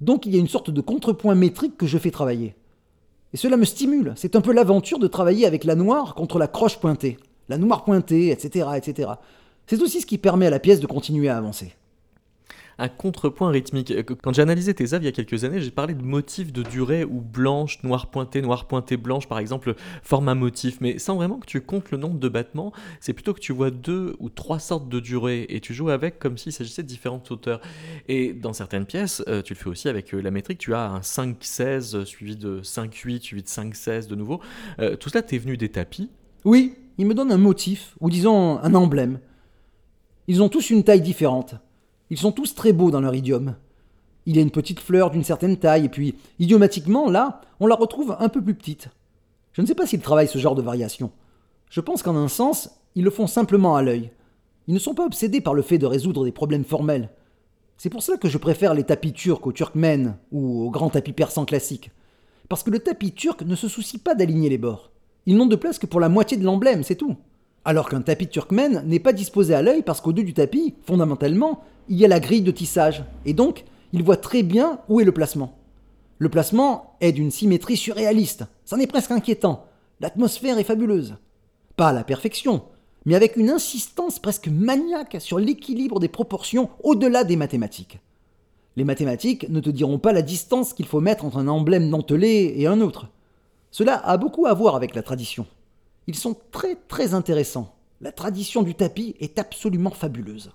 Donc il y a une sorte de contrepoint métrique que je fais travailler. Et cela me stimule, c'est un peu l'aventure de travailler avec la noire contre la croche pointée, la noire pointée, etc. etc. C'est aussi ce qui permet à la pièce de continuer à avancer un contrepoint rythmique. Euh, quand j'ai analysé tes œuvres il y a quelques années, j'ai parlé de motifs de durée où blanche, noir pointé, noir pointé, blanche, par exemple, forme un motif. Mais sans vraiment que tu comptes le nombre de battements, c'est plutôt que tu vois deux ou trois sortes de durée et tu joues avec comme s'il s'agissait de différentes hauteurs. Et dans certaines pièces, euh, tu le fais aussi avec euh, la métrique, tu as un 5-16 suivi de 5-8, suivi de 5-16 de nouveau. tout cela, t'es venu des tapis? Oui, ils me donnent un motif, ou disons un emblème. Ils ont tous une taille différente. Ils sont tous très beaux dans leur idiome. Il y a une petite fleur d'une certaine taille, et puis, idiomatiquement, là, on la retrouve un peu plus petite. Je ne sais pas s'ils travaillent ce genre de variation. Je pense qu'en un sens, ils le font simplement à l'œil. Ils ne sont pas obsédés par le fait de résoudre des problèmes formels. C'est pour cela que je préfère les tapis turcs au turkmen ou au grand tapis persan classique. Parce que le tapis turc ne se soucie pas d'aligner les bords. Ils n'ont de place que pour la moitié de l'emblème, c'est tout. Alors qu'un tapis turkmen n'est pas disposé à l'œil parce qu'au-dessus du tapis, fondamentalement, il y a la grille de tissage, et donc il voit très bien où est le placement. Le placement est d'une symétrie surréaliste, c'en est presque inquiétant. L'atmosphère est fabuleuse. Pas à la perfection, mais avec une insistance presque maniaque sur l'équilibre des proportions au-delà des mathématiques. Les mathématiques ne te diront pas la distance qu'il faut mettre entre un emblème dentelé et un autre. Cela a beaucoup à voir avec la tradition. Ils sont très très intéressants. La tradition du tapis est absolument fabuleuse.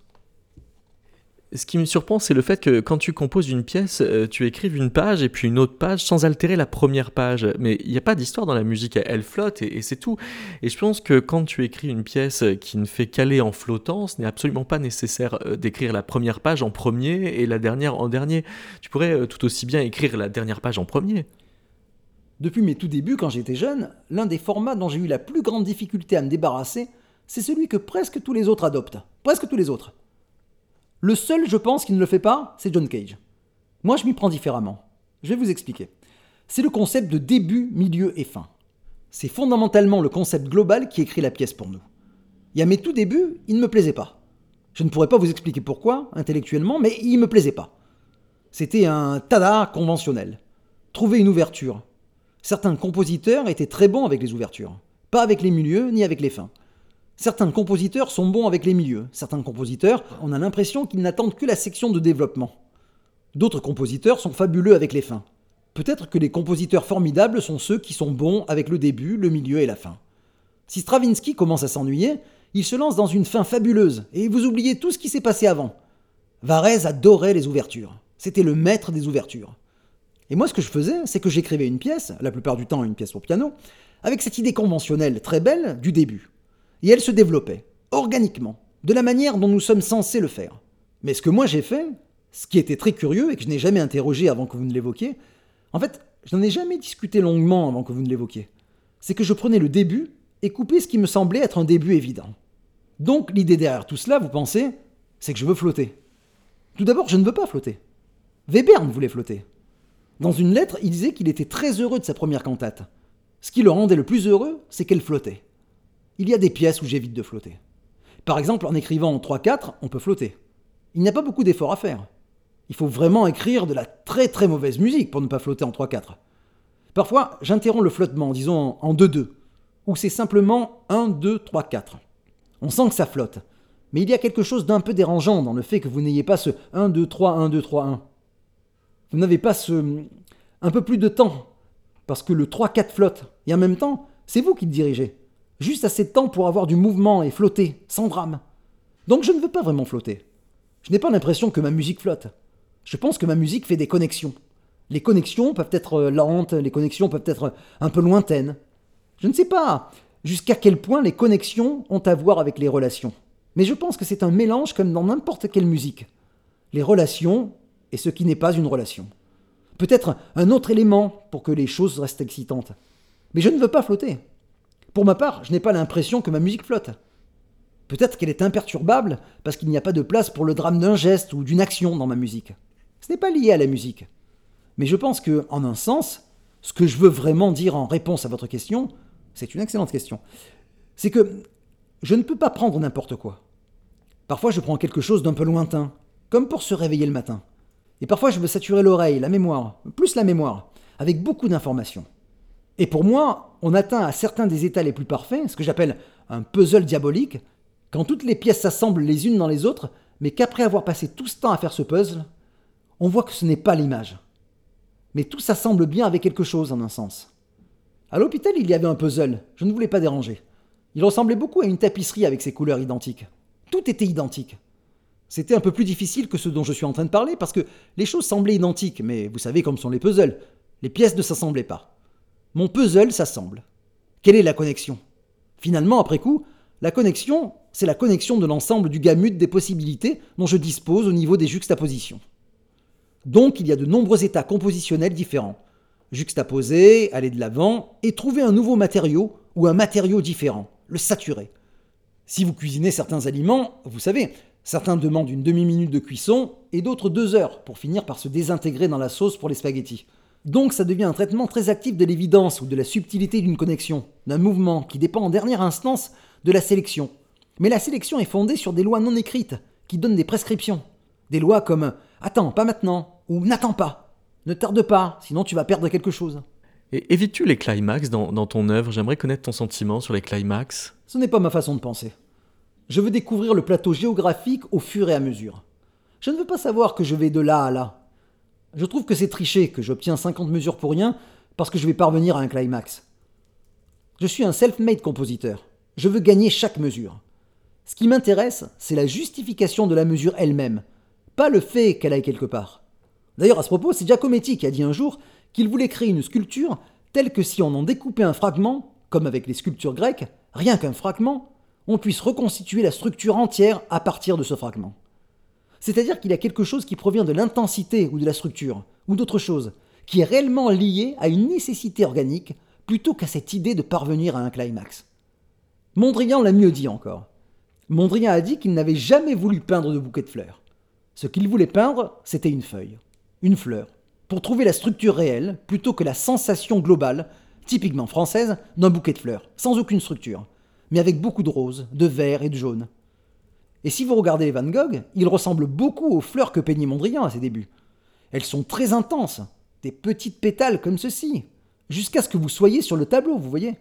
Ce qui me surprend, c'est le fait que quand tu composes une pièce, euh, tu écrives une page et puis une autre page sans altérer la première page. Mais il n'y a pas d'histoire dans la musique, elle flotte et, c'est tout. Et je pense que quand tu écris une pièce qui ne fait qu'aller en flottant, ce n'est absolument pas nécessaire euh, d'écrire la première page en premier et la dernière en dernier. Tu pourrais euh, tout aussi bien écrire la dernière page en premier. Depuis mes tout débuts, quand j'étais jeune, l'un des formats dont j'ai eu la plus grande difficulté à me débarrasser, c'est celui que presque tous les autres adoptent. Presque tous les autres. Le seul, je pense, qui ne le fait pas, c'est John Cage. Moi, je m'y prends différemment. Je vais vous expliquer. C'est le concept de début, milieu et fin. C'est fondamentalement le concept global qui écrit la pièce pour nous. Et à mes tout débuts, il ne me plaisait pas. Je ne pourrais pas vous expliquer pourquoi, intellectuellement, mais il ne me plaisait pas. C'était un tada conventionnel. Trouver une ouverture. Certains compositeurs étaient très bons avec les ouvertures, pas avec les milieux ni avec les fins. Certains compositeurs sont bons avec les milieux, certains compositeurs, on a l'impression qu'ils n'attendent que la section de développement. D'autres compositeurs sont fabuleux avec les fins. Peut-être que les compositeurs formidables sont ceux qui sont bons avec le début, le milieu et la fin. Si Stravinsky commence à s'ennuyer, il se lance dans une fin fabuleuse, et vous oubliez tout ce qui s'est passé avant. Varese adorait les ouvertures. C'était le maître des ouvertures. Et moi, ce que je faisais, c'est que j'écrivais une pièce, la plupart du temps une pièce pour piano, avec cette idée conventionnelle très belle du début. Et elle se développait, organiquement, de la manière dont nous sommes censés le faire. Mais ce que moi j'ai fait, ce qui était très curieux et que je n'ai jamais interrogé avant que vous ne l'évoquiez, en fait, je n'en ai jamais discuté longuement avant que vous ne l'évoquiez, c'est que je prenais le début et coupais ce qui me semblait être un début évident. Donc l'idée derrière tout cela, vous pensez, c'est que je veux flotter. Tout d'abord, je ne veux pas flotter. Webern voulait flotter. Dans une lettre, il disait qu'il était très heureux de sa première cantate. Ce qui le rendait le plus heureux, c'est qu'elle flottait il y a des pièces où j'évite de flotter. Par exemple, en écrivant en 3-4, on peut flotter. Il n'y a pas beaucoup d'efforts à faire. Il faut vraiment écrire de la très très mauvaise musique pour ne pas flotter en 3-4. Parfois, j'interromps le flottement, disons en 2-2, ou c'est simplement 1, 2, 3, 4. On sent que ça flotte, mais il y a quelque chose d'un peu dérangeant dans le fait que vous n'ayez pas ce 1, 2, 3, 1, 2, 3, 1. Vous n'avez pas ce. un peu plus de temps, parce que le 3-4 flotte, et en même temps, c'est vous qui le dirigez. Juste assez de temps pour avoir du mouvement et flotter, sans drame. Donc je ne veux pas vraiment flotter. Je n'ai pas l'impression que ma musique flotte. Je pense que ma musique fait des connexions. Les connexions peuvent être euh, lentes, les connexions peuvent être un peu lointaines. Je ne sais pas jusqu'à quel point les connexions ont à voir avec les relations. Mais je pense que c'est un mélange comme dans n'importe quelle musique. Les relations et ce qui n'est pas une relation. Peut-être un autre élément pour que les choses restent excitantes. Mais je ne veux pas flotter. Pour ma part, je n'ai pas l'impression que ma musique flotte. Peut-être qu'elle est imperturbable parce qu'il n'y a pas de place pour le drame d'un geste ou d'une action dans ma musique. Ce n'est pas lié à la musique. Mais je pense que, en un sens, ce que je veux vraiment dire en réponse à votre question, c'est une excellente question, c'est que je ne peux pas prendre n'importe quoi. Parfois, je prends quelque chose d'un peu lointain, comme pour se réveiller le matin. Et parfois, je veux saturer l'oreille, la mémoire, plus la mémoire, avec beaucoup d'informations. Et pour moi, on atteint à certains des états les plus parfaits, ce que j'appelle un puzzle diabolique, quand toutes les pièces s'assemblent les unes dans les autres, mais qu'après avoir passé tout ce temps à faire ce puzzle, on voit que ce n'est pas l'image. Mais tout s'assemble bien avec quelque chose en un sens. À l'hôpital, il y avait un puzzle, je ne voulais pas déranger. Il ressemblait beaucoup à une tapisserie avec ses couleurs identiques. Tout était identique. C'était un peu plus difficile que ce dont je suis en train de parler parce que les choses semblaient identiques, mais vous savez comme sont les puzzles. Les pièces ne s'assemblaient pas. Mon puzzle s'assemble. Quelle est la connexion? Finalement, après coup, la connexion, c'est la connexion de l'ensemble du gamut des possibilités dont je dispose au niveau des juxtapositions. Donc il y a de nombreux états compositionnels différents. Juxtaposer, aller de l'avant, et trouver un nouveau matériau ou un matériau différent, le saturer. Si vous cuisinez certains aliments, vous savez, certains demandent une demi-minute de cuisson et d'autres deux heures pour finir par se désintégrer dans la sauce pour les spaghettis. Donc ça devient un traitement très actif de l'évidence ou de la subtilité d'une connexion, d'un mouvement qui dépend en dernière instance de la sélection. Mais la sélection est fondée sur des lois non écrites, qui donnent des prescriptions. Des lois comme Attends, pas maintenant, ou N'attends pas, ne tarde pas, sinon tu vas perdre quelque chose. Et évites-tu les climax dans, dans ton œuvre? J'aimerais connaître ton sentiment sur les climax. Ce n'est pas ma façon de penser. Je veux découvrir le plateau géographique au fur et à mesure. Je ne veux pas savoir que je vais de là à là. Je trouve que c'est triché que j'obtiens 50 mesures pour rien parce que je vais parvenir à un climax. Je suis un self-made compositeur. Je veux gagner chaque mesure. Ce qui m'intéresse, c'est la justification de la mesure elle-même, pas le fait qu'elle aille quelque part. D'ailleurs, à ce propos, c'est Giacometti qui a dit un jour qu'il voulait créer une sculpture telle que si on en découpait un fragment, comme avec les sculptures grecques, rien qu'un fragment, on puisse reconstituer la structure entière à partir de ce fragment. C'est-à-dire qu'il y a quelque chose qui provient de l'intensité ou de la structure, ou d'autre chose, qui est réellement lié à une nécessité organique plutôt qu'à cette idée de parvenir à un climax. Mondrian l'a mieux dit encore. Mondrian a dit qu'il n'avait jamais voulu peindre de bouquet de fleurs. Ce qu'il voulait peindre, c'était une feuille, une fleur, pour trouver la structure réelle plutôt que la sensation globale, typiquement française, d'un bouquet de fleurs, sans aucune structure, mais avec beaucoup de roses, de vert et de jaune, et si vous regardez Van Gogh, il ressemble beaucoup aux fleurs que peignait Mondrian à ses débuts. Elles sont très intenses, des petites pétales comme ceci, jusqu'à ce que vous soyez sur le tableau, vous voyez.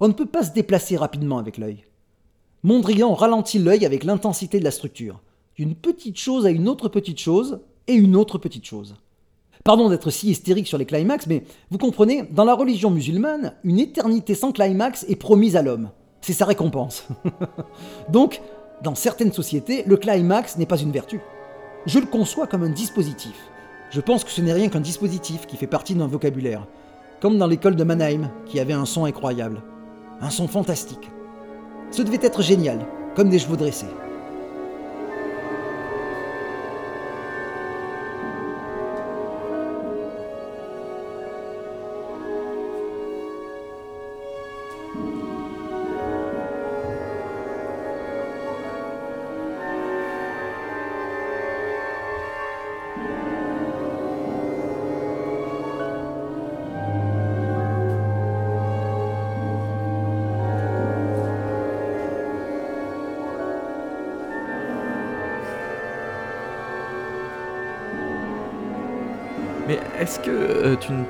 On ne peut pas se déplacer rapidement avec l'œil. Mondrian ralentit l'œil avec l'intensité de la structure, d'une petite chose à une autre petite chose, et une autre petite chose. Pardon d'être si hystérique sur les climax, mais vous comprenez, dans la religion musulmane, une éternité sans climax est promise à l'homme. C'est sa récompense. (laughs) Donc, dans certaines sociétés, le climax n'est pas une vertu. Je le conçois comme un dispositif. Je pense que ce n'est rien qu'un dispositif qui fait partie d'un vocabulaire. Comme dans l'école de Mannheim, qui avait un son incroyable. Un son fantastique. Ce devait être génial, comme des chevaux dressés.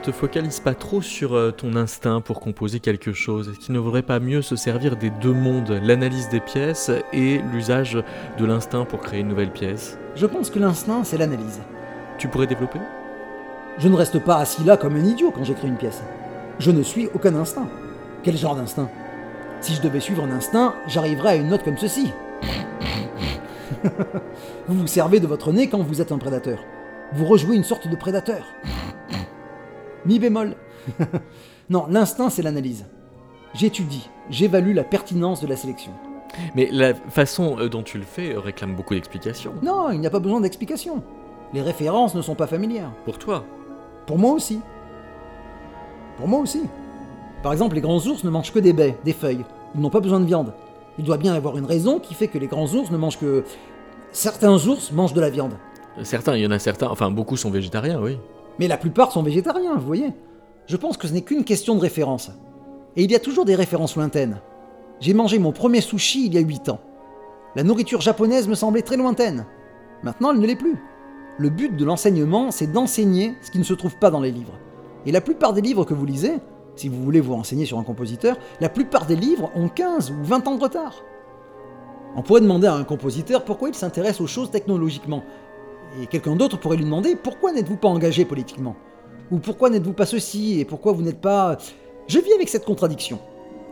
Te focalises pas trop sur euh, ton instinct pour composer quelque chose Est-ce qu'il ne vaudrait pas mieux se servir des deux mondes, l'analyse des pièces et l'usage de l'instinct pour créer une nouvelle pièce? Je pense que l'instinct, c'est l'analyse. Tu pourrais développer? Je ne reste pas assis là comme un idiot quand j'écris une pièce. Je ne suis aucun instinct. Quel genre d'instinct? Si je devais suivre un instinct, j'arriverais à une note comme ceci. (laughs) vous vous servez de votre nez quand vous êtes un prédateur. Vous rejouez une sorte de prédateur. Mi bémol. (laughs) non, l'instinct, c'est l'analyse. J'étudie, j'évalue la pertinence de la sélection. Mais la façon euh, dont tu le fais euh, réclame beaucoup d'explications. Non, il n'y a pas besoin d'explication. Les références ne sont pas familières. Pour toi Pour moi aussi. Pour moi aussi. Par exemple, les grands ours ne mangent que des baies, des feuilles. Ils n'ont pas besoin de viande. Il doit bien y avoir une raison qui fait que les grands ours ne mangent que... Certains ours mangent de la viande. Certains, il y en a certains, enfin beaucoup sont végétariens, oui. Mais la plupart sont végétariens, vous voyez. Je pense que ce n'est qu'une question de référence. Et il y a toujours des références lointaines. J'ai mangé mon premier sushi il y a 8 ans. La nourriture japonaise me semblait très lointaine. Maintenant, elle ne l'est plus. Le but de l'enseignement, c'est d'enseigner ce qui ne se trouve pas dans les livres. Et la plupart des livres que vous lisez, si vous voulez vous renseigner sur un compositeur, la plupart des livres ont 15 ou 20 ans de retard. On pourrait demander à un compositeur pourquoi il s'intéresse aux choses technologiquement, et quelqu'un d'autre pourrait lui demander pourquoi n'êtes-vous pas engagé politiquement? Ou pourquoi n'êtes-vous pas ceci? Et pourquoi vous n'êtes pas... Je vis avec cette contradiction.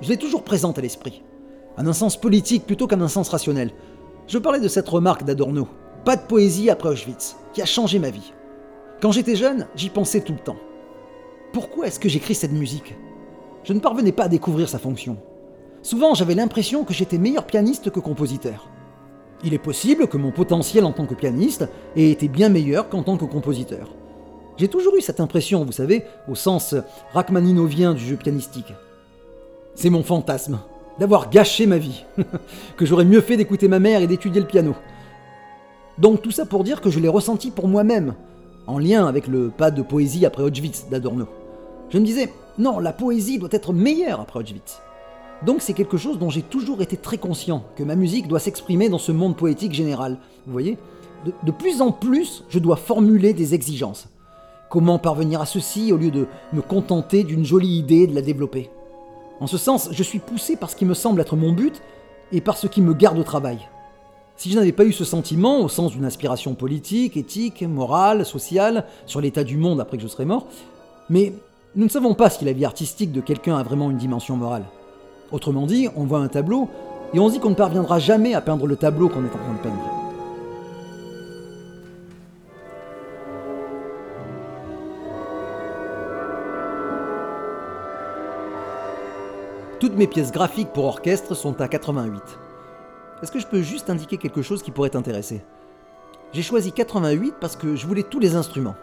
Je l'ai toujours présente à l'esprit. En un sens politique plutôt qu'en un sens rationnel. Je parlais de cette remarque d'Adorno. Pas de poésie après Auschwitz, qui a changé ma vie. Quand j'étais jeune, j'y pensais tout le temps. Pourquoi est-ce que j'écris cette musique? Je ne parvenais pas à découvrir sa fonction. Souvent, j'avais l'impression que j'étais meilleur pianiste que compositeur. Il est possible que mon potentiel en tant que pianiste ait été bien meilleur qu'en tant que compositeur. J'ai toujours eu cette impression, vous savez, au sens rachmaninovien du jeu pianistique. C'est mon fantasme, d'avoir gâché ma vie, (laughs) que j'aurais mieux fait d'écouter ma mère et d'étudier le piano. Donc tout ça pour dire que je l'ai ressenti pour moi-même, en lien avec le pas de poésie après Auschwitz d'Adorno. Je me disais, non, la poésie doit être meilleure après Auschwitz. Donc c'est quelque chose dont j'ai toujours été très conscient, que ma musique doit s'exprimer dans ce monde poétique général. Vous voyez? De, plus en plus, je dois formuler des exigences. Comment parvenir à ceci au lieu de me contenter d'une jolie idée et de la développer? En ce sens, je suis poussé par ce qui me semble être mon but et par ce qui me garde au travail. Si je n'avais pas eu ce sentiment, au sens d'une aspiration politique, éthique, morale, sociale, sur l'état du monde après que je serais mort, mais nous ne savons pas si la vie artistique de quelqu'un a vraiment une dimension morale. Autrement dit, on voit un tableau et on se dit qu'on ne parviendra jamais à peindre le tableau qu'on est en train de peindre. Toutes mes pièces graphiques pour orchestre sont à 88. Est-ce que je peux juste indiquer quelque chose qui pourrait t'intéresser? J'ai choisi 88 parce que je voulais tous les instruments.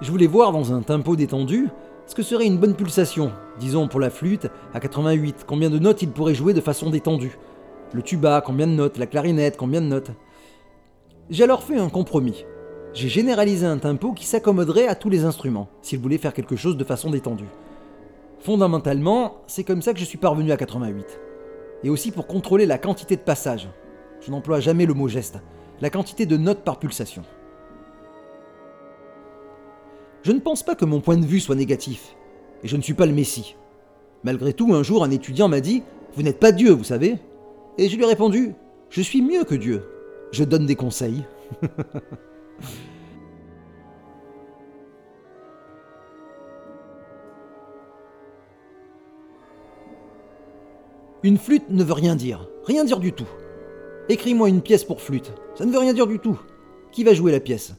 Je voulais voir dans un tempo détendu ce que serait une bonne pulsation, disons pour la flûte, à 88, combien de notes il pourrait jouer de façon détendue Le tuba, combien de notes La clarinette, combien de notes J'ai alors fait un compromis. J'ai généralisé un tempo qui s'accommoderait à tous les instruments, s'il voulait faire quelque chose de façon détendue. Fondamentalement, c'est comme ça que je suis parvenu à 88. Et aussi pour contrôler la quantité de passages. Je n'emploie jamais le mot geste. La quantité de notes par pulsation. Je ne pense pas que mon point de vue soit négatif, et je ne suis pas le Messie. Malgré tout, un jour, un étudiant m'a dit Vous n'êtes pas Dieu, vous savez Et je lui ai répondu Je suis mieux que Dieu. Je donne des conseils. (laughs) Une flûte ne veut rien dire, rien dire du tout. Écris-moi une pièce pour flûte, ça ne veut rien dire du tout. Qui va jouer la pièce?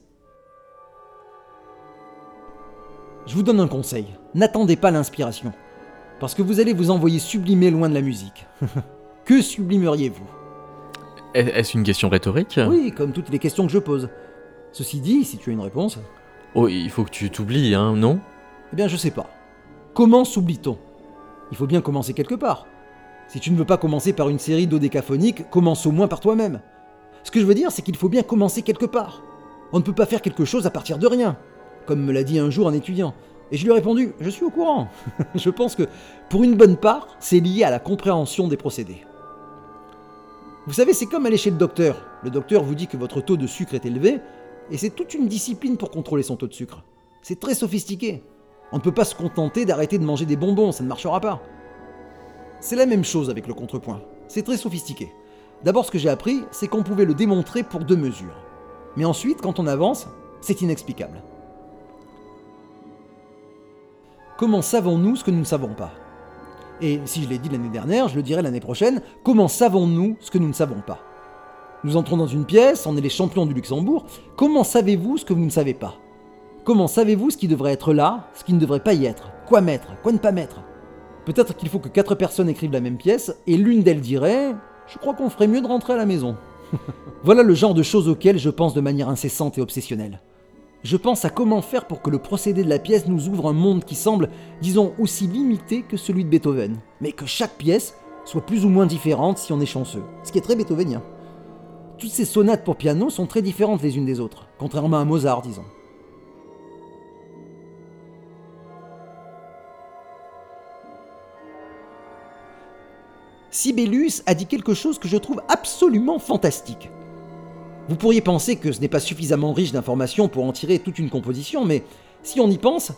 Je vous donne un conseil, n'attendez pas l'inspiration, parce que vous allez vous envoyer sublimer loin de la musique. (laughs) que sublimeriez-vous? Est-ce une question rhétorique? Oui, comme toutes les questions que je pose. Ceci dit, si tu as une réponse, Oh, il faut que tu t'oublies, hein, non? Eh bien je sais pas. Comment s'oublie-t-on? Il faut bien commencer quelque part. Si tu ne veux pas commencer par une série dodécaphoniques, commence au moins par toi-même. Ce que je veux dire, c'est qu'il faut bien commencer quelque part. On ne peut pas faire quelque chose à partir de rien, comme me l'a dit un jour un étudiant. Et je lui ai répondu, je suis au courant. (laughs) je pense que, pour une bonne part, c'est lié à la compréhension des procédés. Vous savez, c'est comme aller chez le docteur. Le docteur vous dit que votre taux de sucre est élevé, et c'est toute une discipline pour contrôler son taux de sucre. C'est très sophistiqué. On ne peut pas se contenter d'arrêter de manger des bonbons, ça ne marchera pas. C'est la même chose avec le contrepoint. C'est très sophistiqué. D'abord, ce que j'ai appris, c'est qu'on pouvait le démontrer pour deux mesures. Mais ensuite, quand on avance, c'est inexplicable. Comment savons-nous ce que nous ne savons pas? Et si je l'ai dit l'année dernière, je le dirai l'année prochaine, comment savons-nous ce que nous ne savons pas? Nous entrons dans une pièce, on est les champions du Luxembourg, comment savez-vous ce que vous ne savez pas? Comment savez-vous ce qui devrait être là, ce qui ne devrait pas y être? Quoi mettre Quoi ne pas mettre? Peut-être qu'il faut que quatre personnes écrivent la même pièce, et l'une d'elles dirait Je crois qu'on ferait mieux de rentrer à la maison. (laughs) voilà le genre de choses auxquelles je pense de manière incessante et obsessionnelle. Je pense à comment faire pour que le procédé de la pièce nous ouvre un monde qui semble, disons, aussi limité que celui de Beethoven, mais que chaque pièce soit plus ou moins différente si on est chanceux, ce qui est très beethovenien. Toutes ces sonates pour piano sont très différentes les unes des autres, contrairement à Mozart, disons. Sibelius a dit quelque chose que je trouve absolument fantastique. Vous pourriez penser que ce n'est pas suffisamment riche d'informations pour en tirer toute une composition, mais si on y pense,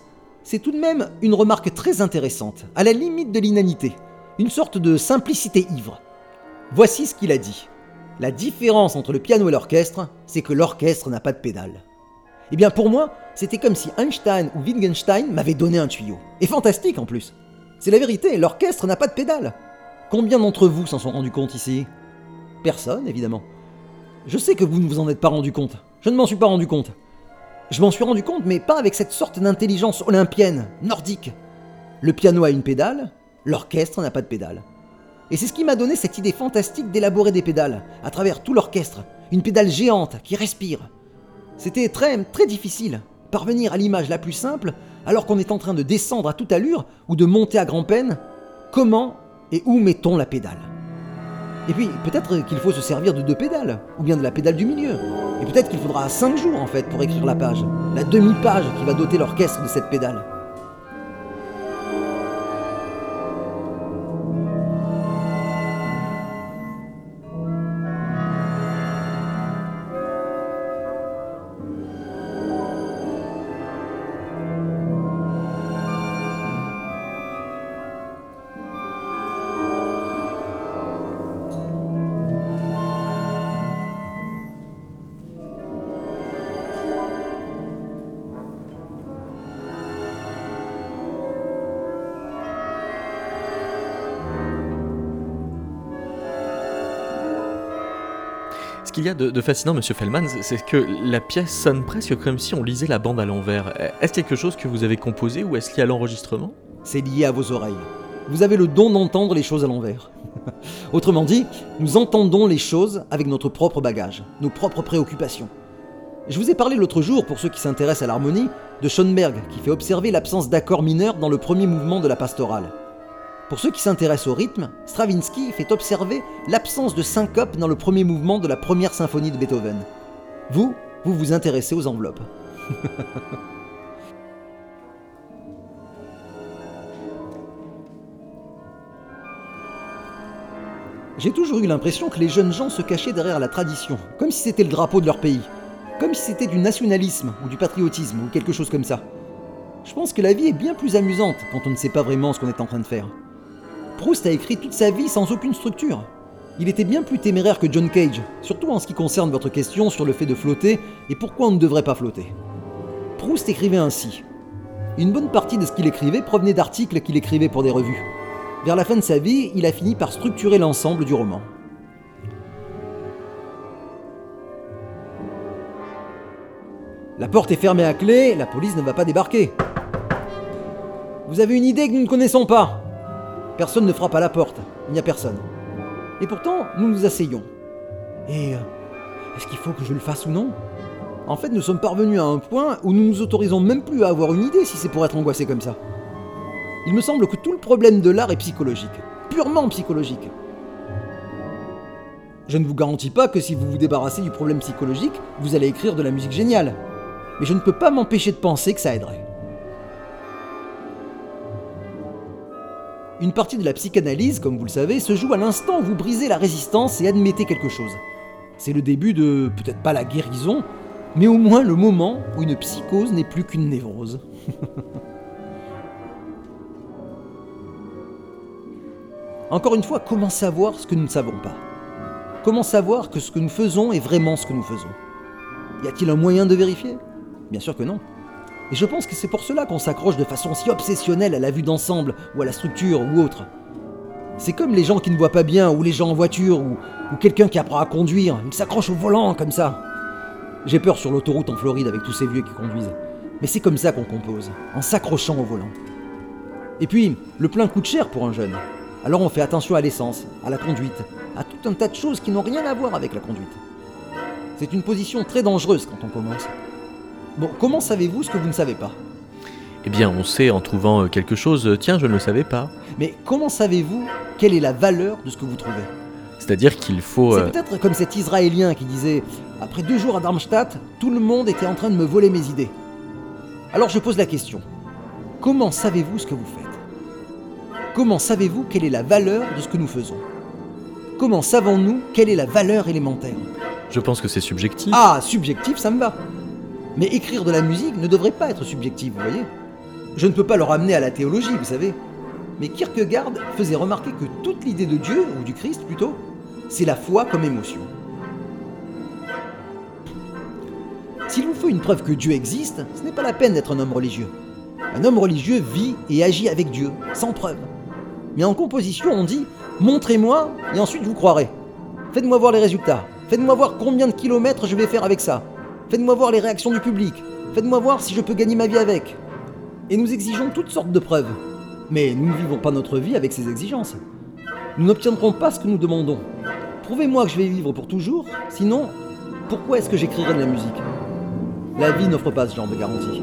c'est tout de même une remarque très intéressante, à la limite de l'inanité, une sorte de simplicité ivre. Voici ce qu'il a dit. La différence entre le piano et l'orchestre, c'est que l'orchestre n'a pas de pédale. Eh bien pour moi, c'était comme si Einstein ou Wittgenstein m'avaient donné un tuyau. Et fantastique en plus. C'est la vérité, l'orchestre n'a pas de pédale. Combien d'entre vous s'en sont rendus compte ici? Personne, évidemment. Je sais que vous ne vous en êtes pas rendu compte. Je ne m'en suis pas rendu compte. Je m'en suis rendu compte, mais pas avec cette sorte d'intelligence olympienne, nordique. Le piano a une pédale, l'orchestre n'a pas de pédale. Et c'est ce qui m'a donné cette idée fantastique d'élaborer des pédales, à travers tout l'orchestre, une pédale géante qui respire. C'était très, très difficile, parvenir à l'image la plus simple, alors qu'on est en train de descendre à toute allure ou de monter à grand-peine, comment et où mettons la pédale? Et puis, peut-être qu'il faut se servir de deux pédales, ou bien de la pédale du milieu. Et peut-être qu'il faudra cinq jours en fait pour écrire la page, la demi-page qui va doter l'orchestre de cette pédale. Qu'il y a de, fascinant, monsieur Fellman, c'est que la pièce sonne presque comme si on lisait la bande à l'envers. Est-ce quelque chose que vous avez composé ou est-ce lié à l'enregistrement? C'est lié à vos oreilles. Vous avez le don d'entendre les choses à l'envers. (laughs) Autrement dit, nous entendons les choses avec notre propre bagage, nos propres préoccupations. Je vous ai parlé l'autre jour, pour ceux qui s'intéressent à l'harmonie, de Schoenberg, qui fait observer l'absence d'accords mineurs dans le premier mouvement de la pastorale. Pour ceux qui s'intéressent au rythme, Stravinsky fait observer l'absence de syncope dans le premier mouvement de la première symphonie de Beethoven. Vous, vous vous intéressez aux enveloppes. (laughs) J'ai toujours eu l'impression que les jeunes gens se cachaient derrière la tradition, comme si c'était le drapeau de leur pays, comme si c'était du nationalisme ou du patriotisme ou quelque chose comme ça. Je pense que la vie est bien plus amusante quand on ne sait pas vraiment ce qu'on est en train de faire. Proust a écrit toute sa vie sans aucune structure. Il était bien plus téméraire que John Cage, surtout en ce qui concerne votre question sur le fait de flotter et pourquoi on ne devrait pas flotter. Proust écrivait ainsi. Une bonne partie de ce qu'il écrivait provenait d'articles qu'il écrivait pour des revues. Vers la fin de sa vie, il a fini par structurer l'ensemble du roman. La porte est fermée à clé, la police ne va pas débarquer. Vous avez une idée que nous ne connaissons pas? Personne ne frappe à la porte, il n'y a personne. Et pourtant, nous nous asseyons. Et euh, est-ce qu'il faut que je le fasse ou non? En fait, nous sommes parvenus à un point où nous nous autorisons même plus à avoir une idée si c'est pour être angoissé comme ça. Il me semble que tout le problème de l'art est psychologique, purement psychologique. Je ne vous garantis pas que si vous vous débarrassez du problème psychologique, vous allez écrire de la musique géniale. Mais je ne peux pas m'empêcher de penser que ça aiderait. Une partie de la psychanalyse, comme vous le savez, se joue à l'instant où vous brisez la résistance et admettez quelque chose. C'est le début de, peut-être pas la guérison, mais au moins le moment où une psychose n'est plus qu'une névrose. (laughs) Encore une fois, comment savoir ce que nous ne savons pas? Comment savoir que ce que nous faisons est vraiment ce que nous faisons? Y a-t-il un moyen de vérifier? Bien sûr que non. Et je pense que c'est pour cela qu'on s'accroche de façon si obsessionnelle à la vue d'ensemble, ou à la structure, ou autre. C'est comme les gens qui ne voient pas bien, ou les gens en voiture, ou, quelqu'un qui apprend à conduire, ils s'accrochent au volant comme ça. J'ai peur sur l'autoroute en Floride avec tous ces vieux qui conduisent. Mais c'est comme ça qu'on compose, en s'accrochant au volant. Et puis, le plein coûte cher pour un jeune. Alors on fait attention à l'essence, à la conduite, à tout un tas de choses qui n'ont rien à voir avec la conduite. C'est une position très dangereuse quand on commence. Bon, comment savez-vous ce que vous ne savez pas? Eh bien, on sait en trouvant euh, quelque chose, tiens, je ne le savais pas. Mais comment savez-vous quelle est la valeur de ce que vous trouvez? C'est-à-dire qu'il faut... C'est euh, peut-être comme cet Israélien qui disait Après deux jours à Darmstadt, tout le monde était en train de me voler mes idées. Alors je pose la question Comment savez-vous ce que vous faites? Comment savez-vous quelle est la valeur de ce que nous faisons? Comment savons-nous quelle est la valeur élémentaire? Je pense que c'est subjectif. Ah, subjectif, ça me va. Mais écrire de la musique ne devrait pas être subjectif, vous voyez Je ne peux pas le ramener à la théologie, vous savez. Mais Kierkegaard faisait remarquer que toute l'idée de Dieu, ou du Christ plutôt, c'est la foi comme émotion. S'il vous faut une preuve que Dieu existe, ce n'est pas la peine d'être un homme religieux. Un homme religieux vit et agit avec Dieu, sans preuve. Mais en composition, on dit montrez-moi et ensuite vous croirez. Faites-moi voir les résultats. Faites-moi voir combien de kilomètres je vais faire avec ça. Faites-moi voir les réactions du public. Faites-moi voir si je peux gagner ma vie avec. Et nous exigeons toutes sortes de preuves. Mais nous ne vivons pas notre vie avec ces exigences. Nous n'obtiendrons pas ce que nous demandons. Prouvez-moi que je vais vivre pour toujours, sinon, pourquoi est-ce que j'écrirai de la musique? La vie n'offre pas ce genre de garantie.